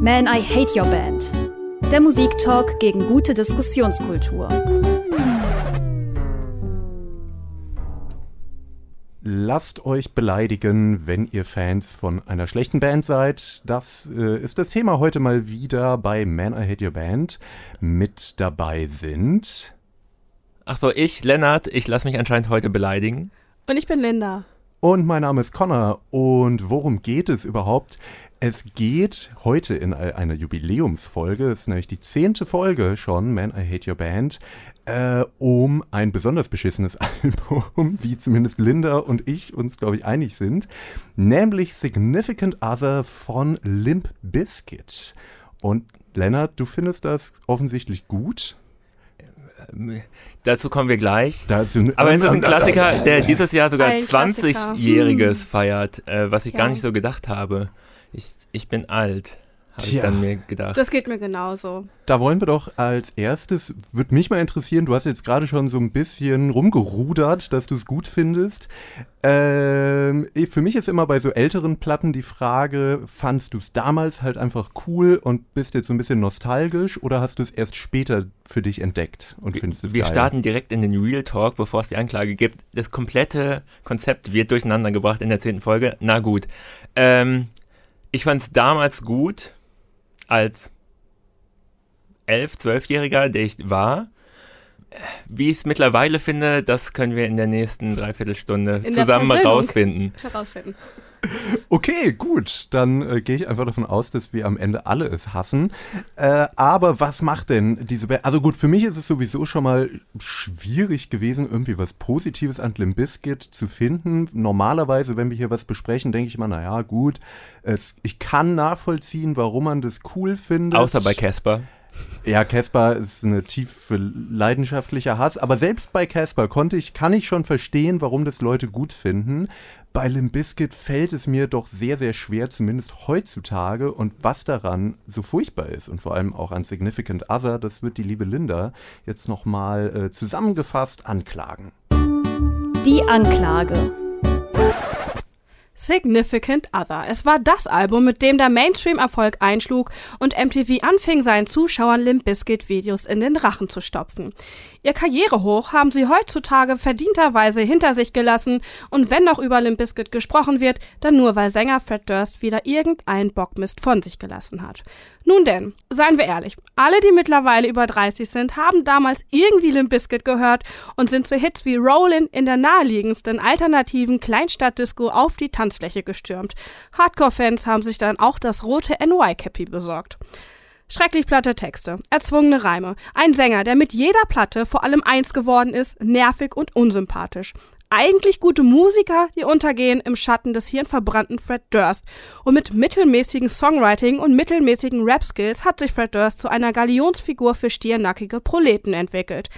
Man, I Hate Your Band. Der Musiktalk gegen gute Diskussionskultur. Lasst euch beleidigen, wenn ihr Fans von einer schlechten Band seid. Das äh, ist das Thema heute mal wieder bei Man I Hate Your Band. Mit dabei sind. Ach so, ich, Lennart, ich lasse mich anscheinend heute beleidigen. Und ich bin Linda. Und mein Name ist Connor. Und worum geht es überhaupt? Es geht heute in einer Jubiläumsfolge, es ist nämlich die zehnte Folge schon, Man, I Hate Your Band, äh, um ein besonders beschissenes Album, wie zumindest Linda und ich uns, glaube ich, einig sind, nämlich Significant Other von Limp Bizkit. Und Lennart, du findest das offensichtlich gut? Dazu kommen wir gleich. Dazu, Aber es ist ein Klassiker, der dieses Jahr sogar 20-Jähriges feiert, äh, was ich ja. gar nicht so gedacht habe. Ich, ich bin alt, habe ich dann mir gedacht. Das geht mir genauso. Da wollen wir doch als erstes, würde mich mal interessieren, du hast jetzt gerade schon so ein bisschen rumgerudert, dass du es gut findest. Ähm, für mich ist immer bei so älteren Platten die Frage, fandst du es damals halt einfach cool und bist jetzt so ein bisschen nostalgisch oder hast du es erst später für dich entdeckt und findest es Wir geil? starten direkt in den Real Talk, bevor es die Anklage gibt. Das komplette Konzept wird durcheinander gebracht in der zehnten Folge. Na gut. Ähm, ich fand es damals gut, als elf, zwölfjähriger, der ich war. Wie ich es mittlerweile finde, das können wir in der nächsten Dreiviertelstunde in zusammen rausfinden. Herausfinden. Okay, gut. Dann äh, gehe ich einfach davon aus, dass wir am Ende alle es hassen. Äh, aber was macht denn diese Band? Also gut, für mich ist es sowieso schon mal schwierig gewesen, irgendwie was Positives an Limp Bizkit zu finden. Normalerweise, wenn wir hier was besprechen, denke ich mal, naja, gut, es, ich kann nachvollziehen, warum man das cool findet. Außer bei Casper. Ja, Casper ist eine tief leidenschaftlicher Hass, aber selbst bei Casper konnte ich, kann ich schon verstehen, warum das Leute gut finden. Bei Limp Bizkit fällt es mir doch sehr, sehr schwer, zumindest heutzutage. Und was daran so furchtbar ist und vor allem auch an Significant Other, das wird die liebe Linda jetzt nochmal äh, zusammengefasst anklagen. Die Anklage. Significant Other. Es war das Album, mit dem der Mainstream-Erfolg einschlug und MTV anfing, seinen Zuschauern Limp Bizkit-Videos in den Rachen zu stopfen. Ihr Karrierehoch haben sie heutzutage verdienterweise hinter sich gelassen und wenn noch über Limp Bizkit gesprochen wird, dann nur weil Sänger Fred Durst wieder irgendeinen Bockmist von sich gelassen hat. Nun denn, seien wir ehrlich, alle, die mittlerweile über 30 sind, haben damals irgendwie Limp Bizkit gehört und sind zu Hits wie Rollin' in der naheliegendsten alternativen Kleinstadtdisco auf die Tanzfläche gestürmt. Hardcore-Fans haben sich dann auch das rote NY-Cappy besorgt. Schrecklich platte Texte, erzwungene Reime, ein Sänger, der mit jeder Platte vor allem eins geworden ist, nervig und unsympathisch eigentlich gute Musiker, die untergehen im Schatten des hirnverbrannten Fred Durst. Und mit mittelmäßigen Songwriting und mittelmäßigen Rap-Skills hat sich Fred Durst zu einer Galionsfigur für stiernackige Proleten entwickelt.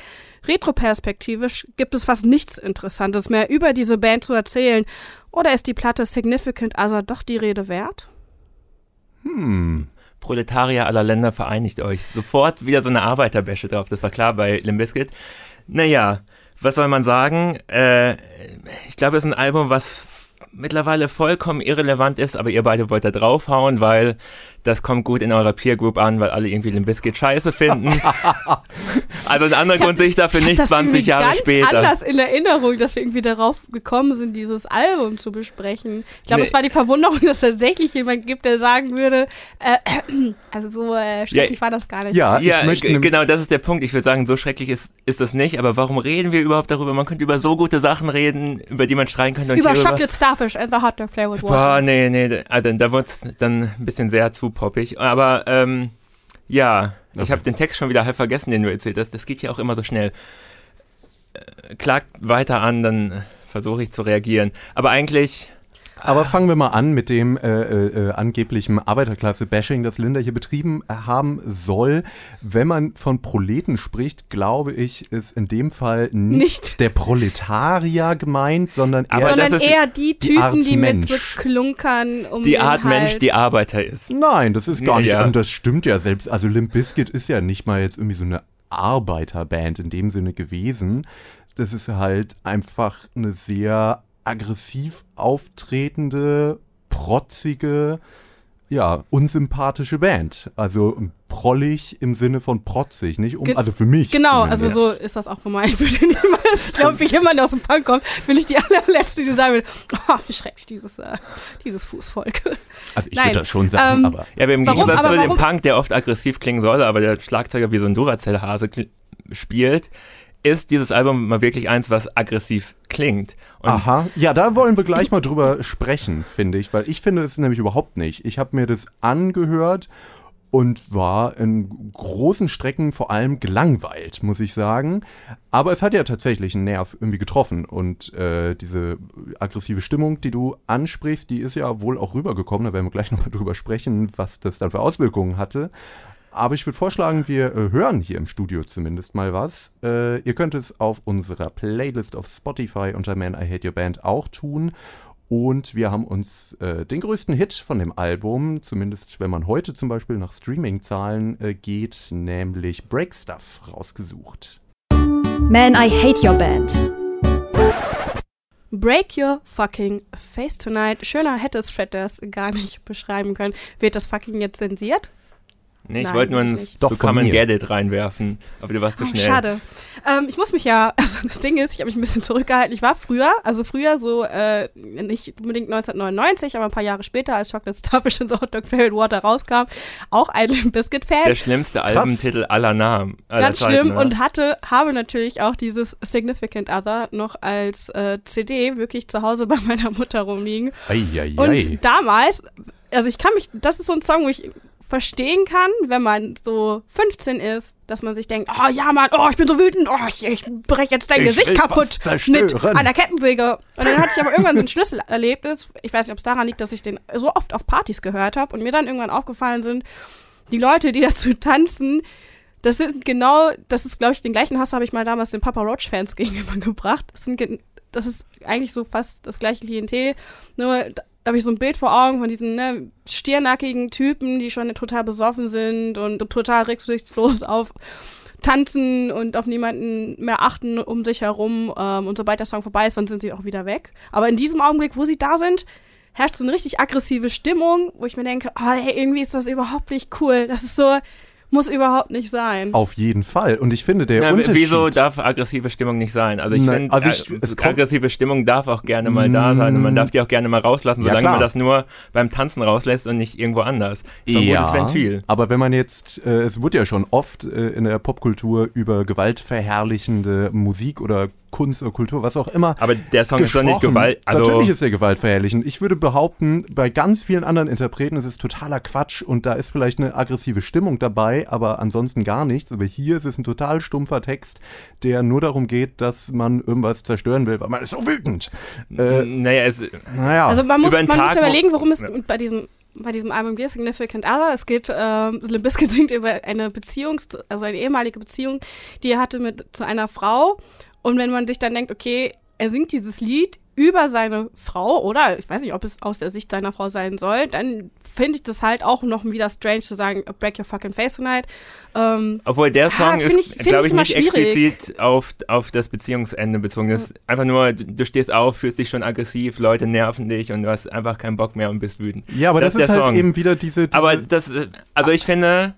Retroperspektivisch gibt es fast nichts Interessantes mehr über diese Band zu erzählen. Oder ist die Platte Significant Other doch die Rede wert? Hm. Proletarier aller Länder vereinigt euch. Sofort wieder so eine Arbeiterbäsche drauf. Das war klar bei Limbiskit. Naja, was soll man sagen? Äh, ich glaube, es ist ein Album, was mittlerweile vollkommen irrelevant ist, aber ihr beide wollt da draufhauen, weil das kommt gut in eurer Peer Group an, weil alle irgendwie den Biscuit scheiße finden. also ein anderer Grund sehe ich dafür nicht 20 Jahre ganz später. anders in Erinnerung, dass wir irgendwie darauf gekommen sind, dieses Album zu besprechen. Ich glaube, nee. es war die Verwunderung, dass es tatsächlich jemand gibt, der sagen würde, äh, also so äh, schrecklich ja, war das gar nicht. Ja, ja genau, das ist der Punkt. Ich würde sagen, so schrecklich ist, ist das nicht, aber warum reden wir überhaupt darüber? Man könnte über so gute Sachen reden, über die man streiten könnte. über Chocolate Starfish and the Hot Dog Flavored Water. Boah, nee, nee, also, da wurde es dann ein bisschen sehr zu poppig. Aber ähm, ja, okay. ich habe den Text schon wieder halb vergessen, den du erzählt hast. Das geht ja auch immer so schnell. Äh, klagt weiter an, dann versuche ich zu reagieren. Aber eigentlich aber fangen wir mal an mit dem äh, äh, äh angeblichen Arbeiterklasse-Bashing, das Linda hier betrieben äh, haben soll. Wenn man von Proleten spricht, glaube ich, ist in dem Fall nicht, nicht. der Proletarier gemeint, sondern eher, sondern eher die Typen, die, die mit so Klunkern um Die Art Mensch, die Arbeiter ist. Nein, das ist gar ja, nicht. Ja. Und das stimmt ja selbst. Also Limp Bizkit ist ja nicht mal jetzt irgendwie so eine Arbeiterband in dem Sinne gewesen. Das ist halt einfach eine sehr aggressiv auftretende, protzige, ja, unsympathische Band. Also prollig im Sinne von protzig, nicht? Um, also für mich. Genau, also zumindest. also so ist das auch gemeint. Ich würde niemals, ich glaube, wie jemand aus dem Punk kommt, bin ich die allerletzte, die sagen will, oh, wie schrecklich dieses, äh, dieses Fußvolk. Also ich würde das schon sagen, ähm, aber. Ja, aber im Gegensatz zu dem Punk, der oft aggressiv klingen soll, aber der Schlagzeuger wie so ein Duracell-Hase spielt, ist dieses Album mal wirklich eins, was aggressiv klingt. Und Aha, ja, da wollen wir gleich mal drüber sprechen, finde ich, weil ich finde es nämlich überhaupt nicht. Ich habe mir das angehört und war in großen Strecken vor allem gelangweilt, muss ich sagen. Aber es hat ja tatsächlich einen Nerv irgendwie getroffen und äh, diese aggressive Stimmung, die du ansprichst, die ist ja wohl auch rübergekommen. Da werden wir gleich nochmal drüber sprechen, was das dann für Auswirkungen hatte. Aber ich würde vorschlagen, wir äh, hören hier im Studio zumindest mal was. Äh, ihr könnt es auf unserer Playlist auf Spotify unter Man I Hate Your Band auch tun. Und wir haben uns äh, den größten Hit von dem Album, zumindest wenn man heute zum Beispiel nach Streaming-Zahlen äh, geht, nämlich Break Stuff, rausgesucht. Man I Hate Your Band. Break Your Fucking Face Tonight. Schöner hätte es Fred das gar nicht beschreiben können. Wird das fucking jetzt zensiert? Nee, ich Nein, wollte nur ins so Common Gadget reinwerfen, aber du warst zu so schnell. Schade. Ähm, ich muss mich ja, also das Ding ist, ich habe mich ein bisschen zurückgehalten. Ich war früher, also früher so, äh, nicht unbedingt 1999, aber ein paar Jahre später, als Chocolate Starfish and the Hot Dog Fairy Water rauskam, auch ein Limp Bizkit Fan. Der schlimmste Krass. Albentitel aller Namen. Aller Ganz Zeiten, schlimm ne? und hatte, habe natürlich auch dieses Significant Other noch als äh, CD wirklich zu Hause bei meiner Mutter rumliegen. Ei, ei, ei. Und damals, also ich kann mich, das ist so ein Song, wo ich verstehen kann, wenn man so 15 ist, dass man sich denkt, oh ja, Mann, oh, ich bin so wütend, oh, ich, ich breche jetzt dein ich Gesicht kaputt mit einer Kettensäge. Und dann hatte ich aber irgendwann so ein Schlüsselerlebnis, ich weiß nicht, ob es daran liegt, dass ich den so oft auf Partys gehört habe und mir dann irgendwann aufgefallen sind, die Leute, die dazu tanzen, das sind genau, das ist, glaube ich, den gleichen Hass habe ich mal damals den Papa Roach-Fans gegenüber gebracht. Das sind das ist eigentlich so fast das gleiche Klientel, nur habe ich so ein Bild vor Augen von diesen ne, stiernackigen Typen, die schon total besoffen sind und total rücksichtslos auf tanzen und auf niemanden mehr achten um sich herum. Ähm, und sobald der Song vorbei ist, dann sind sie auch wieder weg. Aber in diesem Augenblick, wo sie da sind, herrscht so eine richtig aggressive Stimmung, wo ich mir denke, oh, hey, irgendwie ist das überhaupt nicht cool. Das ist so, muss überhaupt nicht sein. Auf jeden Fall. Und ich finde, der Na, Unterschied... Wieso darf aggressive Stimmung nicht sein? Also ich finde, also äh, aggressive Stimmung darf auch gerne mal da sein und man darf die auch gerne mal rauslassen, solange ja, man das nur beim Tanzen rauslässt und nicht irgendwo anders. So ein ja, gutes Ventil. Aber wenn man jetzt, äh, es wird ja schon oft äh, in der Popkultur über gewaltverherrlichende Musik oder Kunst oder Kultur, was auch immer. Aber der Song ist doch nicht Gewalt. Also Natürlich ist er gewaltverherrlichend. Ich würde behaupten, bei ganz vielen anderen Interpreten ist es totaler Quatsch und da ist vielleicht eine aggressive Stimmung dabei, aber ansonsten gar nichts. Aber hier ist es ein total stumpfer Text, der nur darum geht, dass man irgendwas zerstören will, weil man ist so wütend. Äh, naja, es, naja. Also man muss, man muss überlegen, worum es ja. bei diesem bei diesem Album geht Significant Other. Es geht, ähm, Limp Bizkit singt über eine Beziehung, also eine ehemalige Beziehung, die er hatte mit zu einer Frau und wenn man sich dann denkt, okay, er singt dieses Lied über seine Frau, oder ich weiß nicht, ob es aus der Sicht seiner Frau sein soll, dann finde ich das halt auch noch wieder strange zu sagen, break your fucking face tonight. Ähm, Obwohl der Song ja, ist, glaube ich, nicht schwierig. explizit auf, auf das Beziehungsende bezogen. Das ist einfach nur, du stehst auf, fühlst dich schon aggressiv, Leute nerven dich und du hast einfach keinen Bock mehr und bist wütend. Ja, aber das, das ist, ist halt Song. eben wieder diese, diese Aber das, also ich finde,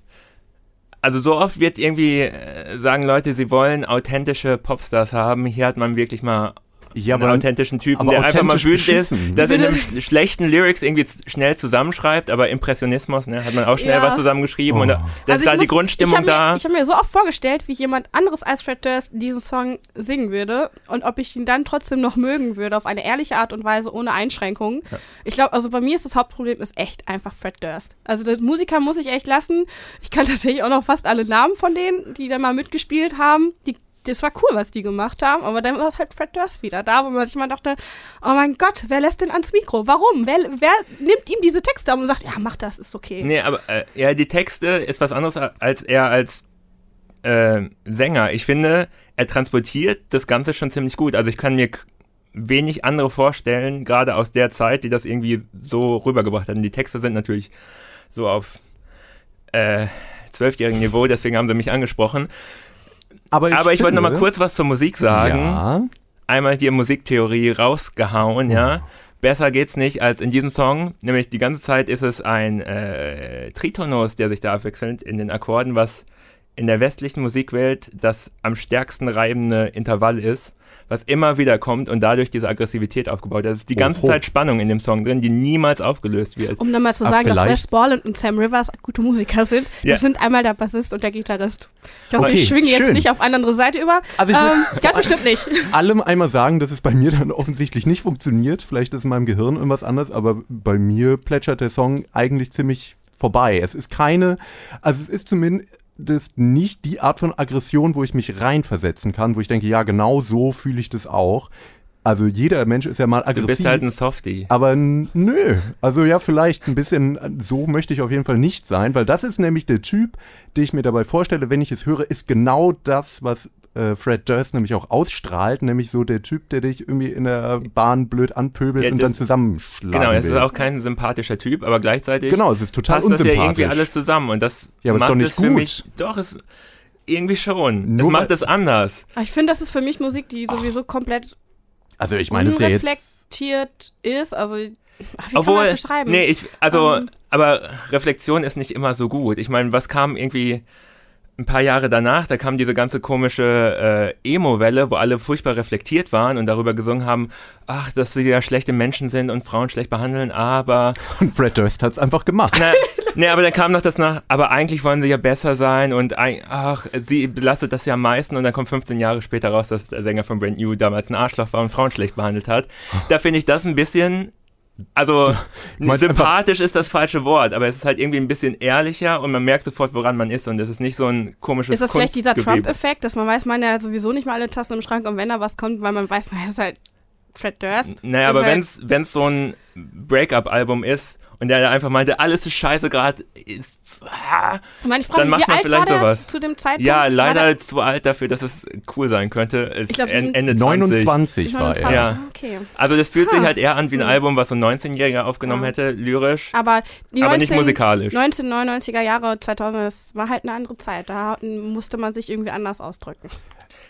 also so oft wird irgendwie äh, sagen Leute, sie wollen authentische Popstars haben. Hier hat man wirklich mal ja, einen authentischen Typen, der einfach mal wütend ist, dass er in schlechten Lyrics irgendwie schnell zusammenschreibt, aber Impressionismus, ne, hat man auch schnell ja. was zusammengeschrieben oh. und da, das also ist muss, die Grundstimmung ich da. Mir, ich habe mir so oft vorgestellt, wie jemand anderes als Fred Durst diesen Song singen würde und ob ich ihn dann trotzdem noch mögen würde, auf eine ehrliche Art und Weise, ohne Einschränkungen. Ja. Ich glaube, also bei mir ist das Hauptproblem ist echt einfach Fred Durst. Also der Musiker muss ich echt lassen. Ich kann tatsächlich auch noch fast alle Namen von denen, die da mal mitgespielt haben. Die das war cool, was die gemacht haben, aber dann war es halt Fred Durst wieder da, wo man sich mal dachte, oh mein Gott, wer lässt denn ans Mikro? Warum? Wer, wer nimmt ihm diese Texte und sagt, ja, mach das, ist okay. Nee, aber äh, ja, die Texte ist was anderes als er als äh, Sänger. Ich finde, er transportiert das Ganze schon ziemlich gut. Also ich kann mir wenig andere vorstellen, gerade aus der Zeit, die das irgendwie so rübergebracht hat. Und die Texte sind natürlich so auf äh, zwölfjährigem Niveau, deswegen haben sie mich angesprochen. Aber ich, Aber ich wollte noch mal kurz was zur Musik sagen. Ja. Einmal die Musiktheorie rausgehauen, ja. besser geht's nicht als in diesem Song. Nämlich die ganze Zeit ist es ein äh, Tritonus, der sich da abwechselt in den Akkorden, was in der westlichen Musikwelt das am stärksten reibende Intervall ist was immer wieder kommt und dadurch diese Aggressivität aufgebaut. Da ist die ganze Oho. Zeit Spannung in dem Song drin, die niemals aufgelöst wird. Um dann mal zu sagen, dass Wes Borland und Sam Rivers gute Musiker sind. Ja. Das sind einmal der Bassist und der Gitarrist. Ich hoffe, okay, ich schwinge jetzt nicht auf eine andere Seite über. Also ich ähm, ganz bestimmt nicht. Allem einmal sagen, dass es bei mir dann offensichtlich nicht funktioniert. Vielleicht ist in meinem Gehirn irgendwas anderes, aber bei mir plätschert der Song eigentlich ziemlich vorbei. Es ist keine, also es ist zumindest das nicht die Art von Aggression, wo ich mich reinversetzen kann, wo ich denke, ja, genau so fühle ich das auch. Also jeder Mensch ist ja mal aggressiv. Du bist halt ein Softie. Aber nö. Also ja, vielleicht ein bisschen, so möchte ich auf jeden Fall nicht sein, weil das ist nämlich der Typ, den ich mir dabei vorstelle, wenn ich es höre, ist genau das, was äh, Fred Durst nämlich auch ausstrahlt, nämlich so der Typ, der dich irgendwie in der Bahn blöd anpöbelt ja, und dann zusammenschlagen Genau, es ist auch kein sympathischer Typ, aber gleichzeitig genau, es ist total passt das ja irgendwie alles zusammen und das ja, aber macht ist doch nicht es gut. für mich, doch, es irgendwie schon. Nur es macht es anders. Ich finde, das ist für mich Musik, die sowieso komplett also ich meine, es ja ist, also wie Obwohl, kann man das beschreiben? Nee, ich, also, um, ähm. aber Reflexion ist nicht immer so gut. Ich meine, was kam irgendwie ein paar Jahre danach, da kam diese ganze komische äh, Emo-Welle, wo alle furchtbar reflektiert waren und darüber gesungen haben, ach, dass sie ja schlechte Menschen sind und Frauen schlecht behandeln, aber... Und Fred Durst hat es einfach gemacht. Na, nee, aber dann kam noch das nach, aber eigentlich wollen sie ja besser sein und ach, sie belastet das ja am meisten und dann kommt 15 Jahre später raus, dass der Sänger von Brand New damals ein Arschloch war und Frauen schlecht behandelt hat. Da finde ich das ein bisschen also sympathisch ist das falsche Wort, aber es ist halt irgendwie ein bisschen ehrlicher und man merkt sofort, woran man ist und es ist nicht so ein komisches Ist das vielleicht dieser Trump-Effekt, dass man weiß, man ja sowieso nicht mal alle Tassen im Schrank und wenn da was kommt, weil man weiß, man ist halt Fred Durst. Naja, aber halt wenn es so ein Breakup-Album ist, und der einfach meinte, alles ist scheiße gerade, meine, dann macht man vielleicht sowas. Zu dem Zeitpunkt? Ja, leider zu alt dafür, dass es cool sein könnte. Ich glaube, Ende 29 war er. Ja. Okay. Also das fühlt ha. sich halt eher an wie ein Album, was so ein 19-Jähriger aufgenommen ja. hätte, lyrisch. Aber, die aber 19, nicht musikalisch. 1999er Jahre, 2000, das war halt eine andere Zeit. Da musste man sich irgendwie anders ausdrücken.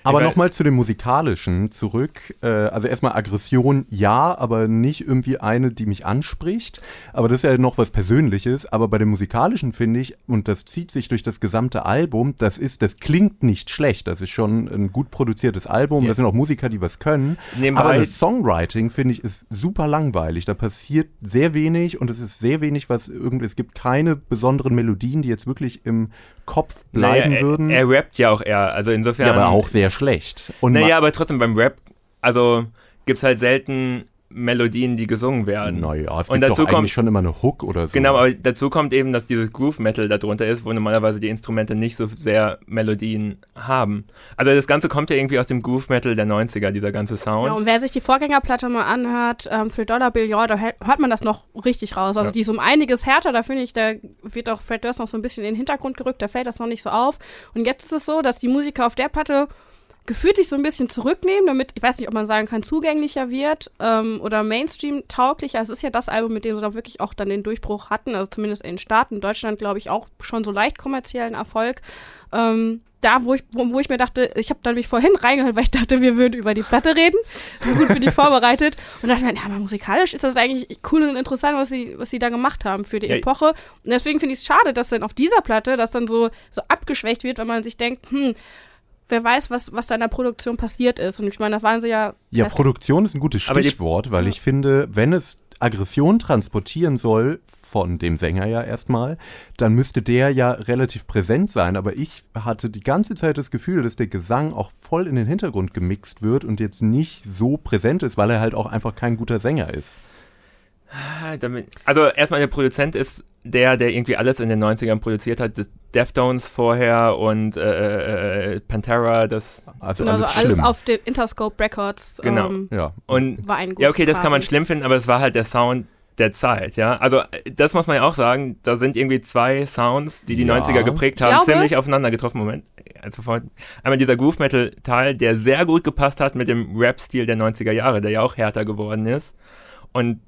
Aber nochmal zu dem Musikalischen zurück. Äh, also erstmal Aggression, ja, aber nicht irgendwie eine, die mich anspricht. Aber das ist ja noch was Persönliches. Aber bei dem Musikalischen finde ich, und das zieht sich durch das gesamte Album, das ist, das klingt nicht schlecht. Das ist schon ein gut produziertes Album. Ja. Das sind auch Musiker, die was können. Nebenbei aber das Songwriting, finde ich, ist super langweilig. Da passiert sehr wenig und es ist sehr wenig, was irgendwie, es gibt keine besonderen Melodien, die jetzt wirklich im Kopf bleiben naja, würden. Er, er rappt ja auch eher, also insofern. Ja, aber auch sehr schlecht. Und naja, aber trotzdem beim Rap, also gibt es halt selten Melodien, die gesungen werden. Naja, es und gibt dazu doch kommt, schon immer eine Hook oder so. Genau, aber dazu kommt eben, dass dieses Groove Metal darunter ist, wo normalerweise die Instrumente nicht so sehr Melodien haben. Also das Ganze kommt ja irgendwie aus dem Groove Metal der 90er, dieser ganze Sound. Genau, und wer sich die Vorgängerplatte mal anhört, ähm, Three Dollar Bill, ja, da hört man das noch richtig raus. Also ja. die ist um einiges härter, da finde ich, da wird auch Fred Durst noch so ein bisschen in den Hintergrund gerückt, da fällt das noch nicht so auf. Und jetzt ist es so, dass die Musiker auf der Platte gefühlt sich so ein bisschen zurücknehmen, damit, ich weiß nicht, ob man sagen kann, zugänglicher wird ähm, oder Mainstream-tauglicher. Es ist ja das Album, mit dem sie da wirklich auch dann den Durchbruch hatten, also zumindest in den Staaten, in Deutschland, glaube ich, auch schon so leicht kommerziellen Erfolg. Ähm, da, wo ich, wo, wo ich mir dachte, ich habe dann mich vorhin reingehört, weil ich dachte, wir würden über die Platte reden. So gut bin ich vorbereitet. Und dachte mir, ja, mal musikalisch ist das eigentlich cool und interessant, was sie, was sie da gemacht haben für die ja. Epoche. Und deswegen finde ich es schade, dass dann auf dieser Platte das dann so, so abgeschwächt wird, weil man sich denkt, hm, wer weiß, was, was da in der Produktion passiert ist. Und ich meine, das waren sie ja. Ja, Produktion ist ein gutes Stichwort, weil ich finde, wenn es Aggression transportieren soll, von dem Sänger ja erstmal, dann müsste der ja relativ präsent sein. Aber ich hatte die ganze Zeit das Gefühl, dass der Gesang auch voll in den Hintergrund gemixt wird und jetzt nicht so präsent ist, weil er halt auch einfach kein guter Sänger ist. Ah, also erstmal der Produzent ist der, der irgendwie alles in den 90ern produziert hat, Deftones vorher und äh, äh, Pantera, das also genau, alles, alles auf den Interscope Records. Genau. Ähm, ja. Und war ein ja, okay, das quasi. kann man schlimm finden, aber es war halt der Sound der Zeit, ja. Also das muss man ja auch sagen, da sind irgendwie zwei Sounds, die die ja. 90er geprägt haben, glaube, ziemlich aufeinander getroffen. Moment, also einmal dieser Groove Metal Teil, der sehr gut gepasst hat mit dem Rap-Stil der 90er Jahre, der ja auch härter geworden ist. Und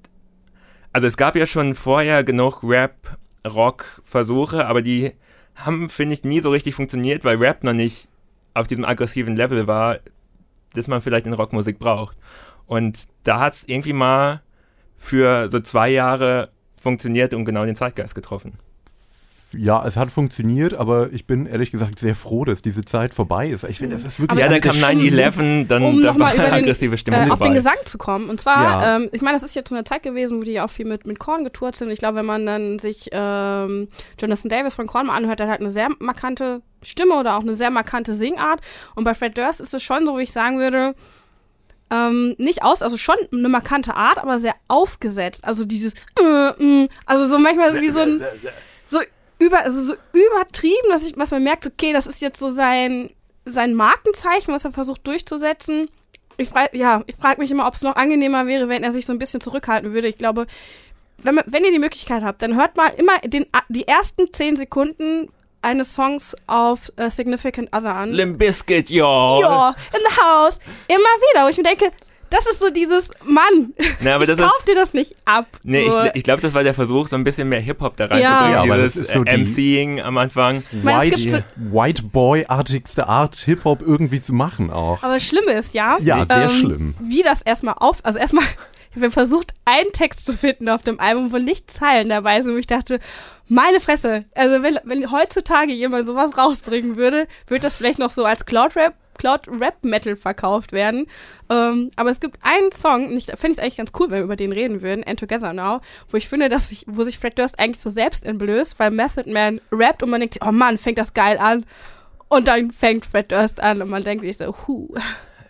also es gab ja schon vorher genug Rap-Rock-Versuche, aber die haben, finde ich, nie so richtig funktioniert, weil Rap noch nicht auf diesem aggressiven Level war, das man vielleicht in Rockmusik braucht. Und da hat es irgendwie mal für so zwei Jahre funktioniert und genau den Zeitgeist getroffen ja, es hat funktioniert, aber ich bin ehrlich gesagt sehr froh, dass diese Zeit vorbei ist. Ich finde, es ist wirklich. Ja, dann kam 9-11, dann um da war über aggressive Stimmung äh, vorbei. auf den Gesang zu kommen. Und zwar, Ja. ähm, ich meine, das ist jetzt so eine Zeit gewesen, wo die auch viel mit, mit Korn getourt sind. Ich glaube, wenn man dann sich ähm, Jonathan Davis von Korn mal anhört, der hat eine sehr markante Stimme oder auch eine sehr markante Singart. Und bei Fred Durst ist es schon so, wie ich sagen würde, ähm, nicht aus, also schon eine markante Art, aber sehr aufgesetzt. Also dieses, äh, mm, also so manchmal wie so ein, so über, also so übertrieben, dass ich, was man merkt, okay, das ist jetzt so sein, sein Markenzeichen, was er versucht durchzusetzen. Ich frage, ja, ich frage mich immer, ob es noch angenehmer wäre, wenn er sich so ein bisschen zurückhalten würde. Ich glaube, wenn, man, wenn ihr die Möglichkeit habt, dann hört mal immer den, die ersten zehn Sekunden eines Songs auf äh, Significant Other an. Limp Bizkit, yo. Ja, in the house. Immer wieder, wo ich mir denke, das ist so dieses Mann. Na, aber ich das kauf ist, dir das nicht ab. nee, so. ich, ich glaube, das war der Versuch, so ein bisschen mehr Hip-Hop da Ja. reinzubringen. Ja, aber das Dieses ist so äh, die- MCing am Anfang. White, gibt White Boy-artigste Art, Hip-Hop irgendwie zu machen auch. Aber das Schlimme ist, ja, Ja, sehr ähm, schlimm. wie das erstmal auf, also erstmal, ich habe versucht, einen Text zu finden auf dem Album, wo nicht Zeilen dabei sind, wo ich dachte, meine Fresse, also wenn, wenn heutzutage jemand sowas rausbringen würde, würde das vielleicht noch so als Cloud Rap Cloud Rap Metal verkauft werden. Ähm, aber es gibt einen Song, und ich finde es eigentlich ganz cool, wenn wir über den reden würden, And Together Now, wo ich finde, dass sich, wo sich Fred Durst eigentlich so selbst entblößt, weil Method Man rappt und man denkt, oh Mann, fängt das geil an. Und dann fängt Fred Durst an und man denkt sich so, huh.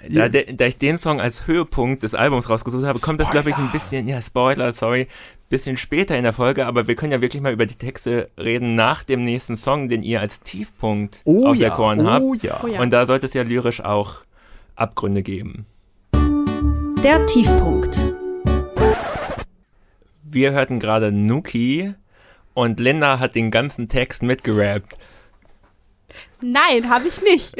Da, da ich den Song als Höhepunkt des Albums rausgesucht habe, kommt das, glaube ich, ein bisschen, ja, Spoiler, sorry, bisschen später in der Folge, aber wir können ja wirklich mal über die Texte reden nach dem nächsten Song, den ihr als Tiefpunkt Oh auf ja, der Korn habt. oh ja. Oh ja. Und da sollte es ja lyrisch auch Abgründe geben. Der Tiefpunkt. Wir hörten gerade Nuki und Linda hat den ganzen Text mitgerappt. Nein, habe ich nicht.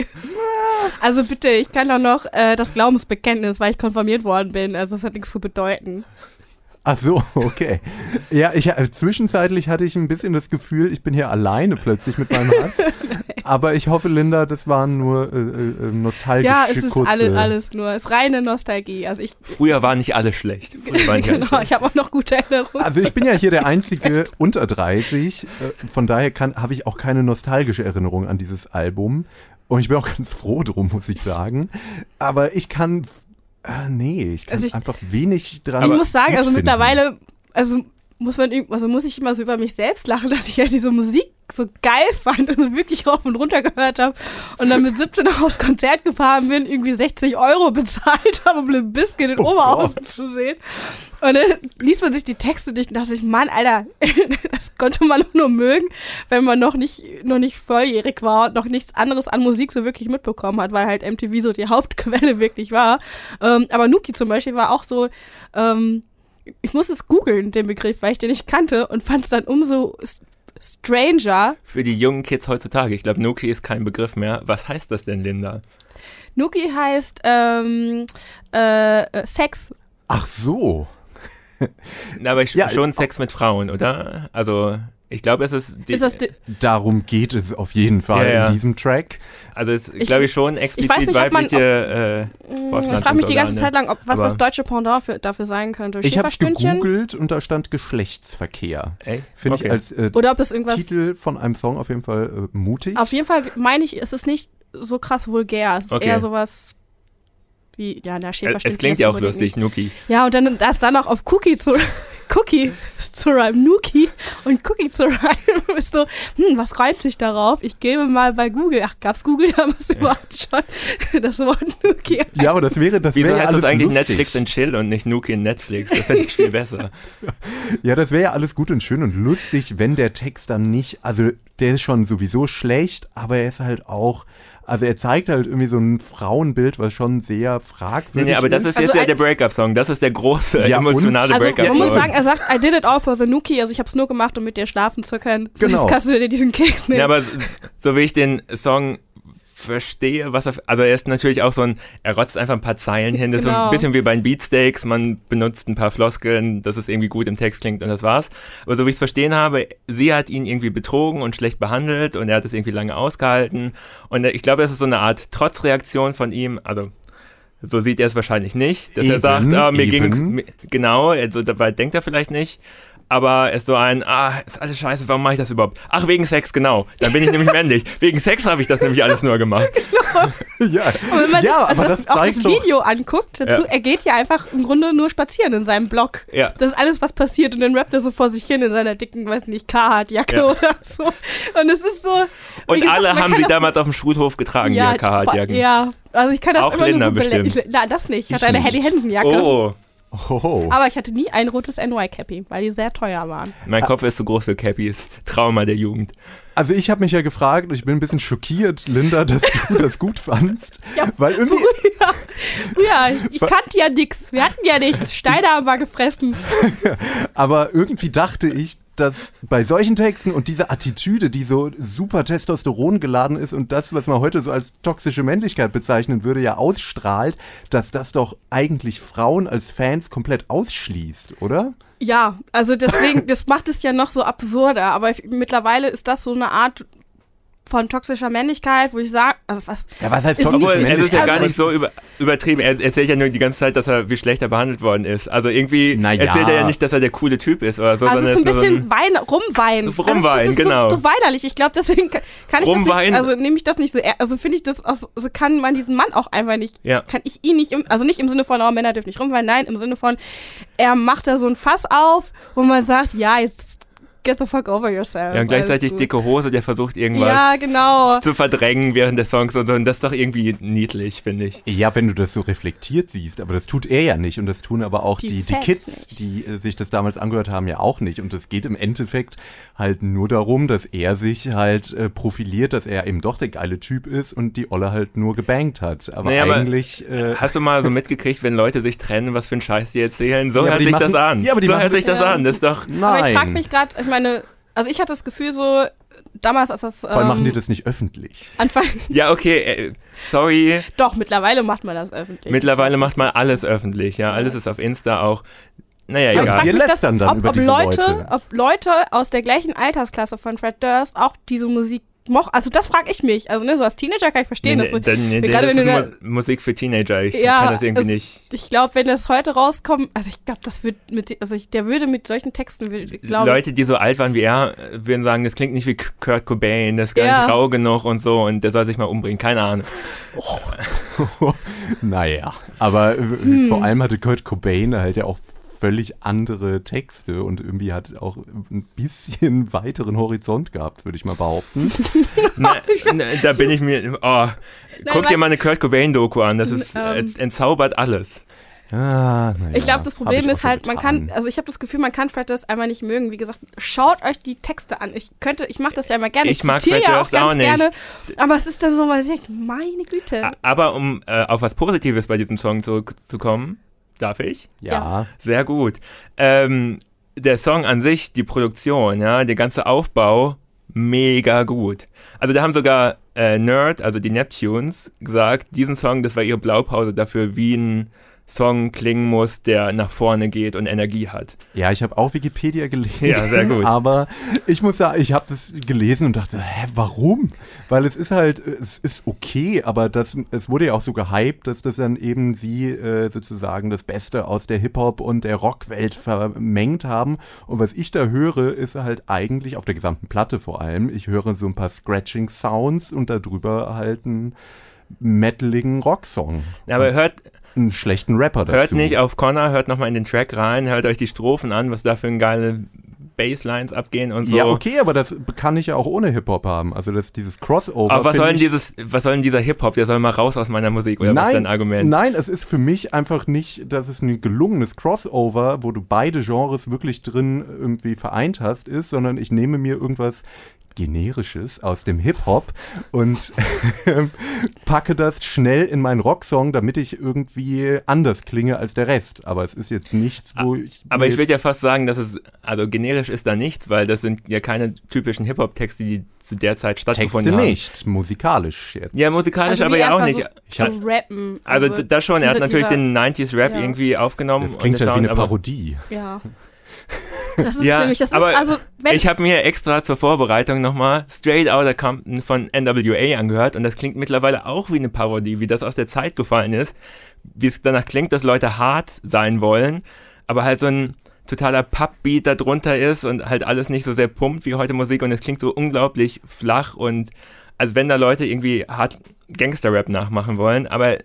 Also bitte, ich kann doch noch äh, das Glaubensbekenntnis, weil ich konfirmiert worden bin. Also das hat nichts zu bedeuten. Ach so, okay. Ja, ich, äh, zwischenzeitlich hatte ich ein bisschen das Gefühl, ich bin hier alleine plötzlich mit meinem Hass. Aber ich hoffe, Linda, das waren nur äh, äh, nostalgische Ja, es ist kurze... alle, alles nur, es ist reine Nostalgie. Also ich, Früher war nicht alles schlecht. War nicht alles genau, schlecht. ich habe auch noch gute Erinnerungen. Also ich bin ja hier der Einzige unter 30, äh, von daher kann- habe ich auch keine nostalgische Erinnerung an dieses Album. Und ich bin auch ganz froh drum, muss ich sagen. Aber ich kann, äh, nee, ich kann Also ich- einfach wenig dran ich muss sagen, also mittlerweile, also muss man, also muss ich immer so über mich selbst lachen, dass ich ja diese Musik so geil fand und so wirklich rauf und runter gehört habe und dann mit 17 auch aufs Konzert gefahren bin, irgendwie 60 Euro bezahlt habe, um ein in Oh Oberhausen Gott. zu sehen. Und dann liest man sich die Texte durch und dachte ich, Mann, Alter, das konnte man nur mögen, wenn man noch nicht, noch nicht volljährig war und noch nichts anderes an Musik so wirklich mitbekommen hat, weil halt MTV so die Hauptquelle wirklich war. Ähm, aber Nuki zum Beispiel war auch so, ähm, ich musste es googeln, den Begriff, weil ich den nicht kannte und fand es dann umso stranger. Für die jungen Kids heutzutage, ich glaube, Nuki ist kein Begriff mehr. Was heißt das denn, Linda? Nuki heißt ähm, äh, äh, Sex. Ach so. Na, aber ich Ja, schon Sex mit Frauen, oder? Also, ich glaube, es ist. Ist das Darum geht es auf jeden Fall Ja, ja. in diesem Track. also, es Ich- glaube ich schon explizit weiß nicht, ob man- weibliche äh, ich frage mich die ganze. Zeit lang, ob, was Aber- das deutsche Pendant für, dafür sein könnte. Ich habe gegoogelt und da stand Geschlechtsverkehr. Ey, Finde okay. ich als äh, Oder ob es irgendwas. Titel von einem Song auf jeden Fall äh, mutig. Auf jeden Fall meine ich, es ist nicht so krass vulgär. Es ist Okay. eher sowas wie, ja, der Es, Schäferstündchen. es klingt ja auch lustig, Nuki. Ja, und dann das dann noch auf Cookie zu Cookie zu reimen, Nuki und Cookie zu reimen, ist so, hm, was reimt sich darauf? Ich gebe mal bei Google, ach, gab's Google damals überhaupt schon das Wort Nuki? ja, aber das wäre das Wieso wäre ja heißt alles das eigentlich lustig. Netflix and Chill und nicht Nuki und Netflix? Das finde ich viel besser. Ja, das wäre ja alles gut und schön und lustig, wenn der Text dann nicht, also der ist schon sowieso schlecht, aber er ist halt auch, also er zeigt halt irgendwie so ein Frauenbild, was schon sehr Nee, fragwürdig nee, aber das ist Also jetzt ja ein- der Breakup-Song. Das ist der große, Ja, emotionale Also man Breakup-Song. muss sagen, er sagt, I did it all for the Nuki, also ich habe es nur gemacht, um mit dir schlafen zu können. Genau. Jetzt kannst du dir diesen Keks nehmen. Ja, aber so wie ich den Song verstehe, was er, also er ist natürlich auch so ein, er rotzt einfach ein paar Zeilen hin, das ist so Genau. ein bisschen wie bei den Beatsteaks, man benutzt ein paar Floskeln, dass es irgendwie gut im Text klingt und das war's. Aber so wie ich es verstehen habe, sie hat ihn irgendwie betrogen und schlecht behandelt und er hat es irgendwie lange ausgehalten und ich glaube, das ist so eine Art Trotzreaktion von ihm, also So sieht er es wahrscheinlich nicht, dass Eben, er sagt, ah, mir eben. ging genau, also dabei denkt er vielleicht nicht. Aber es ist so ein, ah, ist alles scheiße, warum mache ich das überhaupt? Ach, wegen Sex, genau. Dann bin ich nämlich männlich. Wegen Sex habe ich das nämlich alles nur gemacht. ja, Und wenn man ja sich also aber das, das, auch das doch. Video anguckt, dazu, Ja. er geht ja einfach im Grunde nur spazieren in seinem Blog. Ja. Das ist alles, was passiert und dann rappt er so vor sich hin in seiner dicken, weiß nicht, Carhartt-Jacke Ja. oder so. Und es ist so... Und gesagt, alle haben sie damals auf dem Schulhof getragen, ja, die Carhartt-Jacken. Ja, also ich kann das Auch immer Linda nur so bestimmt. Na, das nicht. Ich Ich hatte eine nicht. Hedy Hansen-Jacke. Oh, Hoho. Aber ich hatte nie ein rotes NY-Cappy, weil die sehr teuer waren. mein Kopf ist zu groß für Cappies. Trauma der Jugend. Also ich habe mich ja gefragt und ich bin ein bisschen schockiert, Linda, dass du das gut fandst. Ja, weil irgendwie, Ja, ich, ich kannte ja nichts. Wir hatten ja nichts. Steine haben wir gefressen. aber irgendwie dachte ich, dass bei solchen Texten und dieser Attitüde, die so super Testosteron geladen ist und das, was man heute so als toxische Männlichkeit bezeichnen würde, ja ausstrahlt, dass das doch eigentlich Frauen als Fans komplett ausschließt, oder? Ja, also deswegen, das macht es ja noch so absurder. Aber mittlerweile ist das so eine Art von toxischer Männlichkeit, wo ich sage, also was, Ja, was heißt Ist toxische Obwohl, es ist ja Also- gar nicht so über, übertrieben. Er erzählt ja nur die ganze Zeit, dass er wie schlechter behandelt worden ist. Also irgendwie ja. erzählt er ja nicht, dass er der coole Typ ist oder so, also sondern es ist ein nur so bisschen Wein, Rumwein. Rumwein, also das ist genau. So, so weinerlich. Ich glaube, deswegen kann ich Rumwein. das nicht, also nehme ich das nicht so, also finde ich das, also kann man diesen Mann auch einfach nicht, Ja. kann ich ihn nicht, also nicht im Sinne von, oh, Männer dürfen nicht rumweinen, nein, im Sinne von, er macht da so ein Fass auf, wo man sagt, ja, jetzt get the fuck over yourself. Ja, und gleichzeitig dicke Hose, der versucht irgendwas Ja, genau. zu verdrängen während des Songs und so. Und das ist doch irgendwie niedlich, finde ich. Ja, wenn du das so reflektiert siehst, aber das tut er ja nicht und das tun aber auch Die die, die, Kids, nicht. die äh, sich das damals angehört haben, ja auch nicht. Und es geht im Endeffekt halt nur darum, dass er sich halt äh, profiliert, dass er eben doch der geile Typ ist und die Olle halt nur gebankt hat. Aber Naja, aber eigentlich. äh, Hast du mal so mitgekriegt, wenn Leute sich trennen, was für ein Scheiß die erzählen? So Ja, aber hört sich machen- das an. Ja, aber die so machen- hört sich das Ja. an. Das ist doch. nein. Aber ich frage mich gerade, ich meine, also ich hatte das Gefühl so, damals als das Vor allem machen die ähm, das nicht öffentlich. Anfang, Ja, okay, äh, sorry. doch, mittlerweile macht man das öffentlich. Mittlerweile macht man alles öffentlich, ja. Alles ist auf Insta auch. Naja, egal. wir lästern dann ob, über ob diese Leute, Leute. Ob Leute aus der gleichen Altersklasse von Fred Durst auch diese Musik moch, also das frage ich mich. Also ne, so als Teenager kann ich verstehen, Nee, dass du, dann, nee, gerade das wenn ist du Mu Musik für Teenager. Ich Ja, kann das irgendwie es- nicht. ich glaube, wenn das heute rauskommt, also ich glaube, das wird mit, also ich, der würde mit solchen Texten, glaube Leute, die so alt waren wie er, würden sagen, das klingt nicht wie Kurt Cobain, das ist gar Ja. nicht rau genug und so und der soll sich mal umbringen. Keine Ahnung. naja, aber Hm. vor allem hatte Kurt Cobain halt ja auch völlig andere Texte und irgendwie hat auch ein bisschen weiteren Horizont gehabt, würde ich mal behaupten. Na, na, da bin ich mir. Oh, guck dir mal eine Kurt Cobain-Doku an, das ist äh, Ähm. entzaubert alles. Ah, naja, Ich glaube, das Problem ich ist halt, man kann, also ich habe das Gefühl, man kann Fred Durst einfach nicht mögen. Wie gesagt, schaut euch die Texte an. Ich könnte, ich mache das ja immer gerne. Ich mag zitiere Fred ja auch Durst ganz auch nicht. gerne. Aber es ist dann so, weil ich meine Güte. Aber um äh, auf was Positives bei diesem Song zurückzukommen, darf ich? Ja, Sehr gut. Ähm, der Song an sich, die Produktion, ja, der ganze Aufbau, mega gut. Also da haben sogar äh, Nerd, also die Neptunes, gesagt, diesen Song, das war ihre Blaupause dafür, wie ein Song klingen muss, der nach vorne geht und Energie hat. ja, ich habe auch Wikipedia gelesen. Ja, sehr gut. Aber ich muss sagen, ich habe das gelesen und dachte, hä, warum? Weil es ist halt, es ist okay, aber das, es wurde ja auch so gehypt, dass das dann eben sie äh, sozusagen das Beste aus der Hip-Hop und der Rockwelt vermengt haben. Und was ich da höre, ist halt eigentlich auf der gesamten Platte vor allem, ich höre so ein paar Scratching Sounds und darüber halt einen metaligen Rocksong. Aber hört, Einen schlechten Rapper dazu. hört nicht auf Connor, hört nochmal in den Track rein, hört euch die Strophen an, was da für ein geile Basslines abgehen und so. Ja, okay, aber das kann ich ja auch ohne Hip-Hop haben. Also das, dieses Crossover. Aber was soll denn dieses, was soll denn dieser Hip-Hop? Der soll mal raus aus meiner Musik, oder was ist dein Argument? Nein, es ist für mich einfach nicht, dass es ein gelungenes Crossover, wo du beide Genres wirklich drin irgendwie vereint hast, ist, sondern ich nehme mir irgendwas generisches aus dem Hip-Hop und packe das schnell in meinen Rocksong, damit ich irgendwie anders klinge als der Rest. Aber es ist jetzt nichts, wo ich. Aber ich würde ja fast sagen, dass es, also generisch ist da nichts, weil das sind ja keine typischen Hip-Hop-Texte, die zu der Zeit Texte stattgefunden haben. nicht, musikalisch jetzt. Ja, musikalisch Also aber ja auch nicht. zu rappen. Also d- das schon, er hat natürlich den 90s-Rap Ja. irgendwie aufgenommen. das klingt ja wie eine Parodie. Ja. Das ist ja, mich, das aber ist also, ich habe mir extra zur Vorbereitung nochmal Straight Outta Compton von NWA angehört und das klingt mittlerweile auch wie eine Parodie, wie das aus der Zeit gefallen ist, wie es danach klingt, dass Leute hart sein wollen, aber halt so ein totaler Pub-Beat darunter ist und halt alles nicht so sehr pumpt wie heute Musik und es klingt so unglaublich flach und als wenn da Leute irgendwie hart Gangster-Rap nachmachen wollen, aber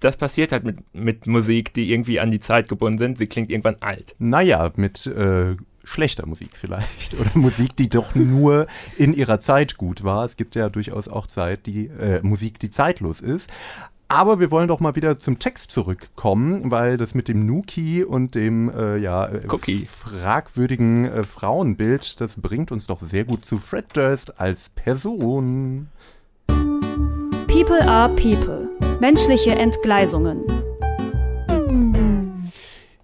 das passiert halt mit, mit Musik, die irgendwie an die Zeit gebunden sind. Sie klingt irgendwann alt. Naja, mit äh, schlechter Musik vielleicht. Oder Musik, die doch nur in ihrer Zeit gut war. Es gibt ja durchaus auch Zeit, die äh, Musik, die zeitlos ist. Aber wir wollen doch mal wieder zum Text zurückkommen, weil das mit dem Nuki und dem äh, ja, äh, fragwürdigen äh, Frauenbild, das bringt uns doch sehr gut zu Fred Durst als Person. People are People. Menschliche Entgleisungen.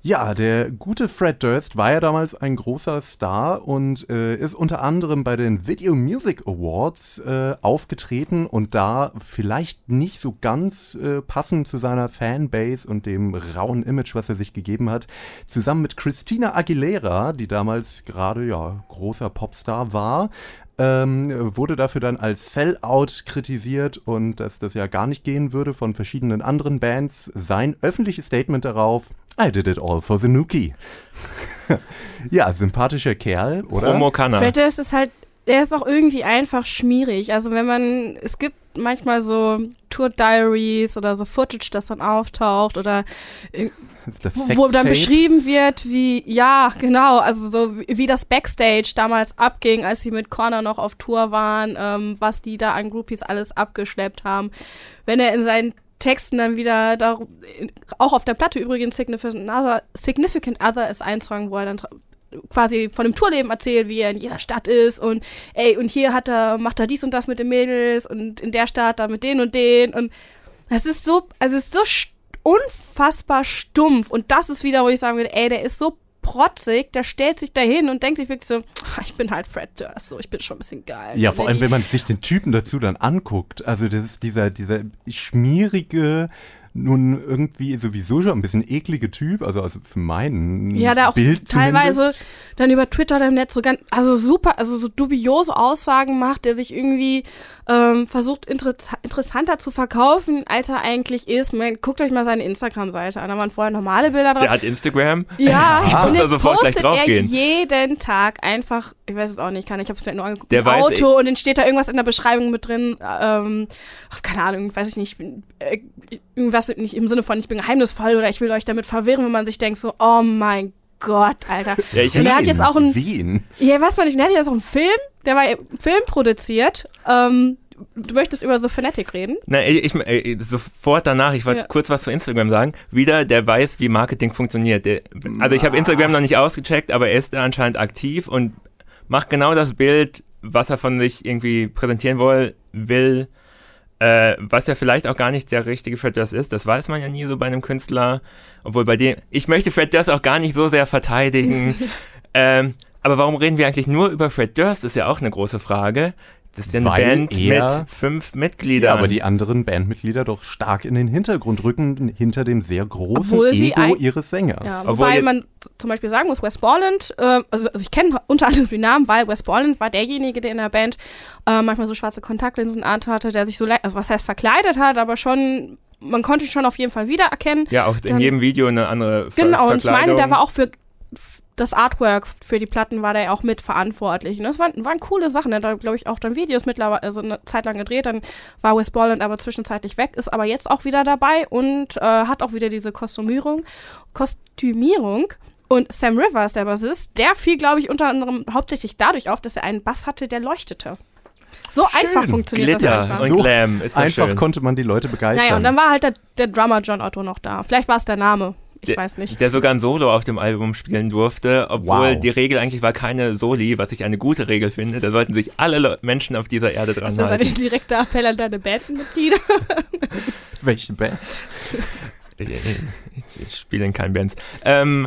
Ja, der gute Fred Durst war ja damals ein großer Star und äh, ist unter anderem bei den Video Music Awards äh, aufgetreten und da vielleicht nicht so ganz äh, passend zu seiner Fanbase und dem rauen Image, was er sich gegeben hat, zusammen mit Christina Aguilera, die damals gerade ja großer Popstar war, ähm, wurde dafür dann als Sellout kritisiert und dass das ja gar nicht gehen würde von verschiedenen anderen Bands. Sein öffentliches Statement darauf, I did it all for the Nuki. ja, sympathischer Kerl, oder? Promo kann er. Fred ist halt, er ist auch irgendwie einfach schmierig. Also wenn man, es gibt manchmal so Tour Diaries oder so Footage, das dann auftaucht oder wo dann beschrieben wird, wie, ja, genau, also so wie das Backstage damals abging, als sie mit Connor noch auf Tour waren, ähm, was die da an Groupies alles abgeschleppt haben. Wenn er in seinen Texten dann wieder, da, auch auf der Platte übrigens Significant Other, Significant Other ist ein Song, wo er dann quasi von dem Tourleben erzählt, wie er in jeder Stadt ist und ey, und hier hat er, macht er dies und das mit den Mädels und in der Stadt da mit den und den und es ist so, also es ist so unfassbar stumpf. Und das ist wieder, wo ich sagen würde, ey, der ist so protzig, der stellt sich dahin und denkt sich wirklich so, ich bin halt Fred Durst, so, ich bin schon ein bisschen geil. Ja, vor allem, wenn man sich den Typen dazu dann anguckt. Also das ist dieser, dieser schmierige, nun irgendwie sowieso schon ein bisschen eklige Typ, also, also für meinen ja, der auch Bild teilweise zumindest. dann über Twitter im Netz so ganz, also super, also so dubiose Aussagen macht, der sich irgendwie ähm, versucht inter interessanter zu verkaufen, als er eigentlich ist. Man, guckt euch mal seine Instagram-Seite an, da waren vorher normale Bilder drauf. Der hat Instagram? Ja, ich muss da sofort gleich draufgehen. jeden Tag einfach, ich weiß es auch nicht, kann ich habe es vielleicht nur angeguckt, der ein Auto und dann steht da irgendwas in der Beschreibung mit drin, ähm, ach, keine Ahnung, weiß ich nicht, äh, irgendwas nicht im Sinne von, ich bin geheimnisvoll oder ich will euch damit verwirren, wenn man sich denkt so, oh mein Gott, Alter. Ja, ich und er hat jetzt auch ein, Wien. Ja, weiß man nicht, er hat jetzt auch einen Film, der war Film produziert, ähm, du möchtest über The Fanatic reden? Na, ich, ich sofort danach, ich wollte ja. kurz was zu Instagram sagen. Wieder, der weiß, wie Marketing funktioniert. Der, also ich habe Instagram noch nicht ausgecheckt, aber er ist da anscheinend aktiv und macht genau das Bild, was er von sich irgendwie präsentieren will, will äh, was ja vielleicht auch gar nicht der richtige Fred Durst ist, das weiß man ja nie so bei einem Künstler. Obwohl bei dem, ich möchte Fred Durst auch gar nicht so sehr verteidigen. ähm, aber warum reden wir eigentlich nur über Fred Durst, ist ja auch eine große Frage. Das ist ja eine Weil Band mit fünf Mitgliedern. Ja, aber die anderen Bandmitglieder doch stark in den Hintergrund rücken, hinter dem sehr großen Ego ihres Sängers. Ja, wobei man zum Beispiel sagen muss, Wes Borland, äh, also, also, ich kenne unter anderem den Namen, weil Wes Borland war derjenige, der in der Band äh, manchmal so schwarze Kontaktlinsen hatte, der sich so, also was heißt verkleidet hat, aber schon man konnte ihn schon auf jeden Fall wiedererkennen. Ja, auch in Dann, jedem Video eine andere Ver Genau, und ich meine, der war auch für das Artwork für die Platten war der auch mitverantwortlich. Und das waren, waren coole Sachen. Er hat, glaube ich, auch dann Videos mittlerweile also eine Zeit lang gedreht. Dann war Wes Borland aber zwischenzeitlich weg, ist aber jetzt auch wieder dabei und äh, hat auch wieder diese Kostümierung. Kostümierung. Und Sam Rivers, der Bassist, der fiel, glaube ich, unter anderem hauptsächlich dadurch auf, dass er einen Bass hatte, der leuchtete. So schön. einfach funktioniert Glitter das einfach. und Glam. Ist einfach schön. konnte man die Leute begeistern. Naja, und dann war halt der, der Drummer John Otto noch da. Vielleicht war es der Name. Ich der, weiß nicht. Der sogar ein Solo auf dem Album spielen durfte, obwohl wow. die Regel eigentlich war keine Soli, was ich eine gute Regel finde. Da sollten sich alle Menschen auf dieser Erde dran halten. Ist das ein direkter Appell an deine Bandmitglieder? Welche Band? Ich, ich, ich spiele in keinen Bands. Ähm,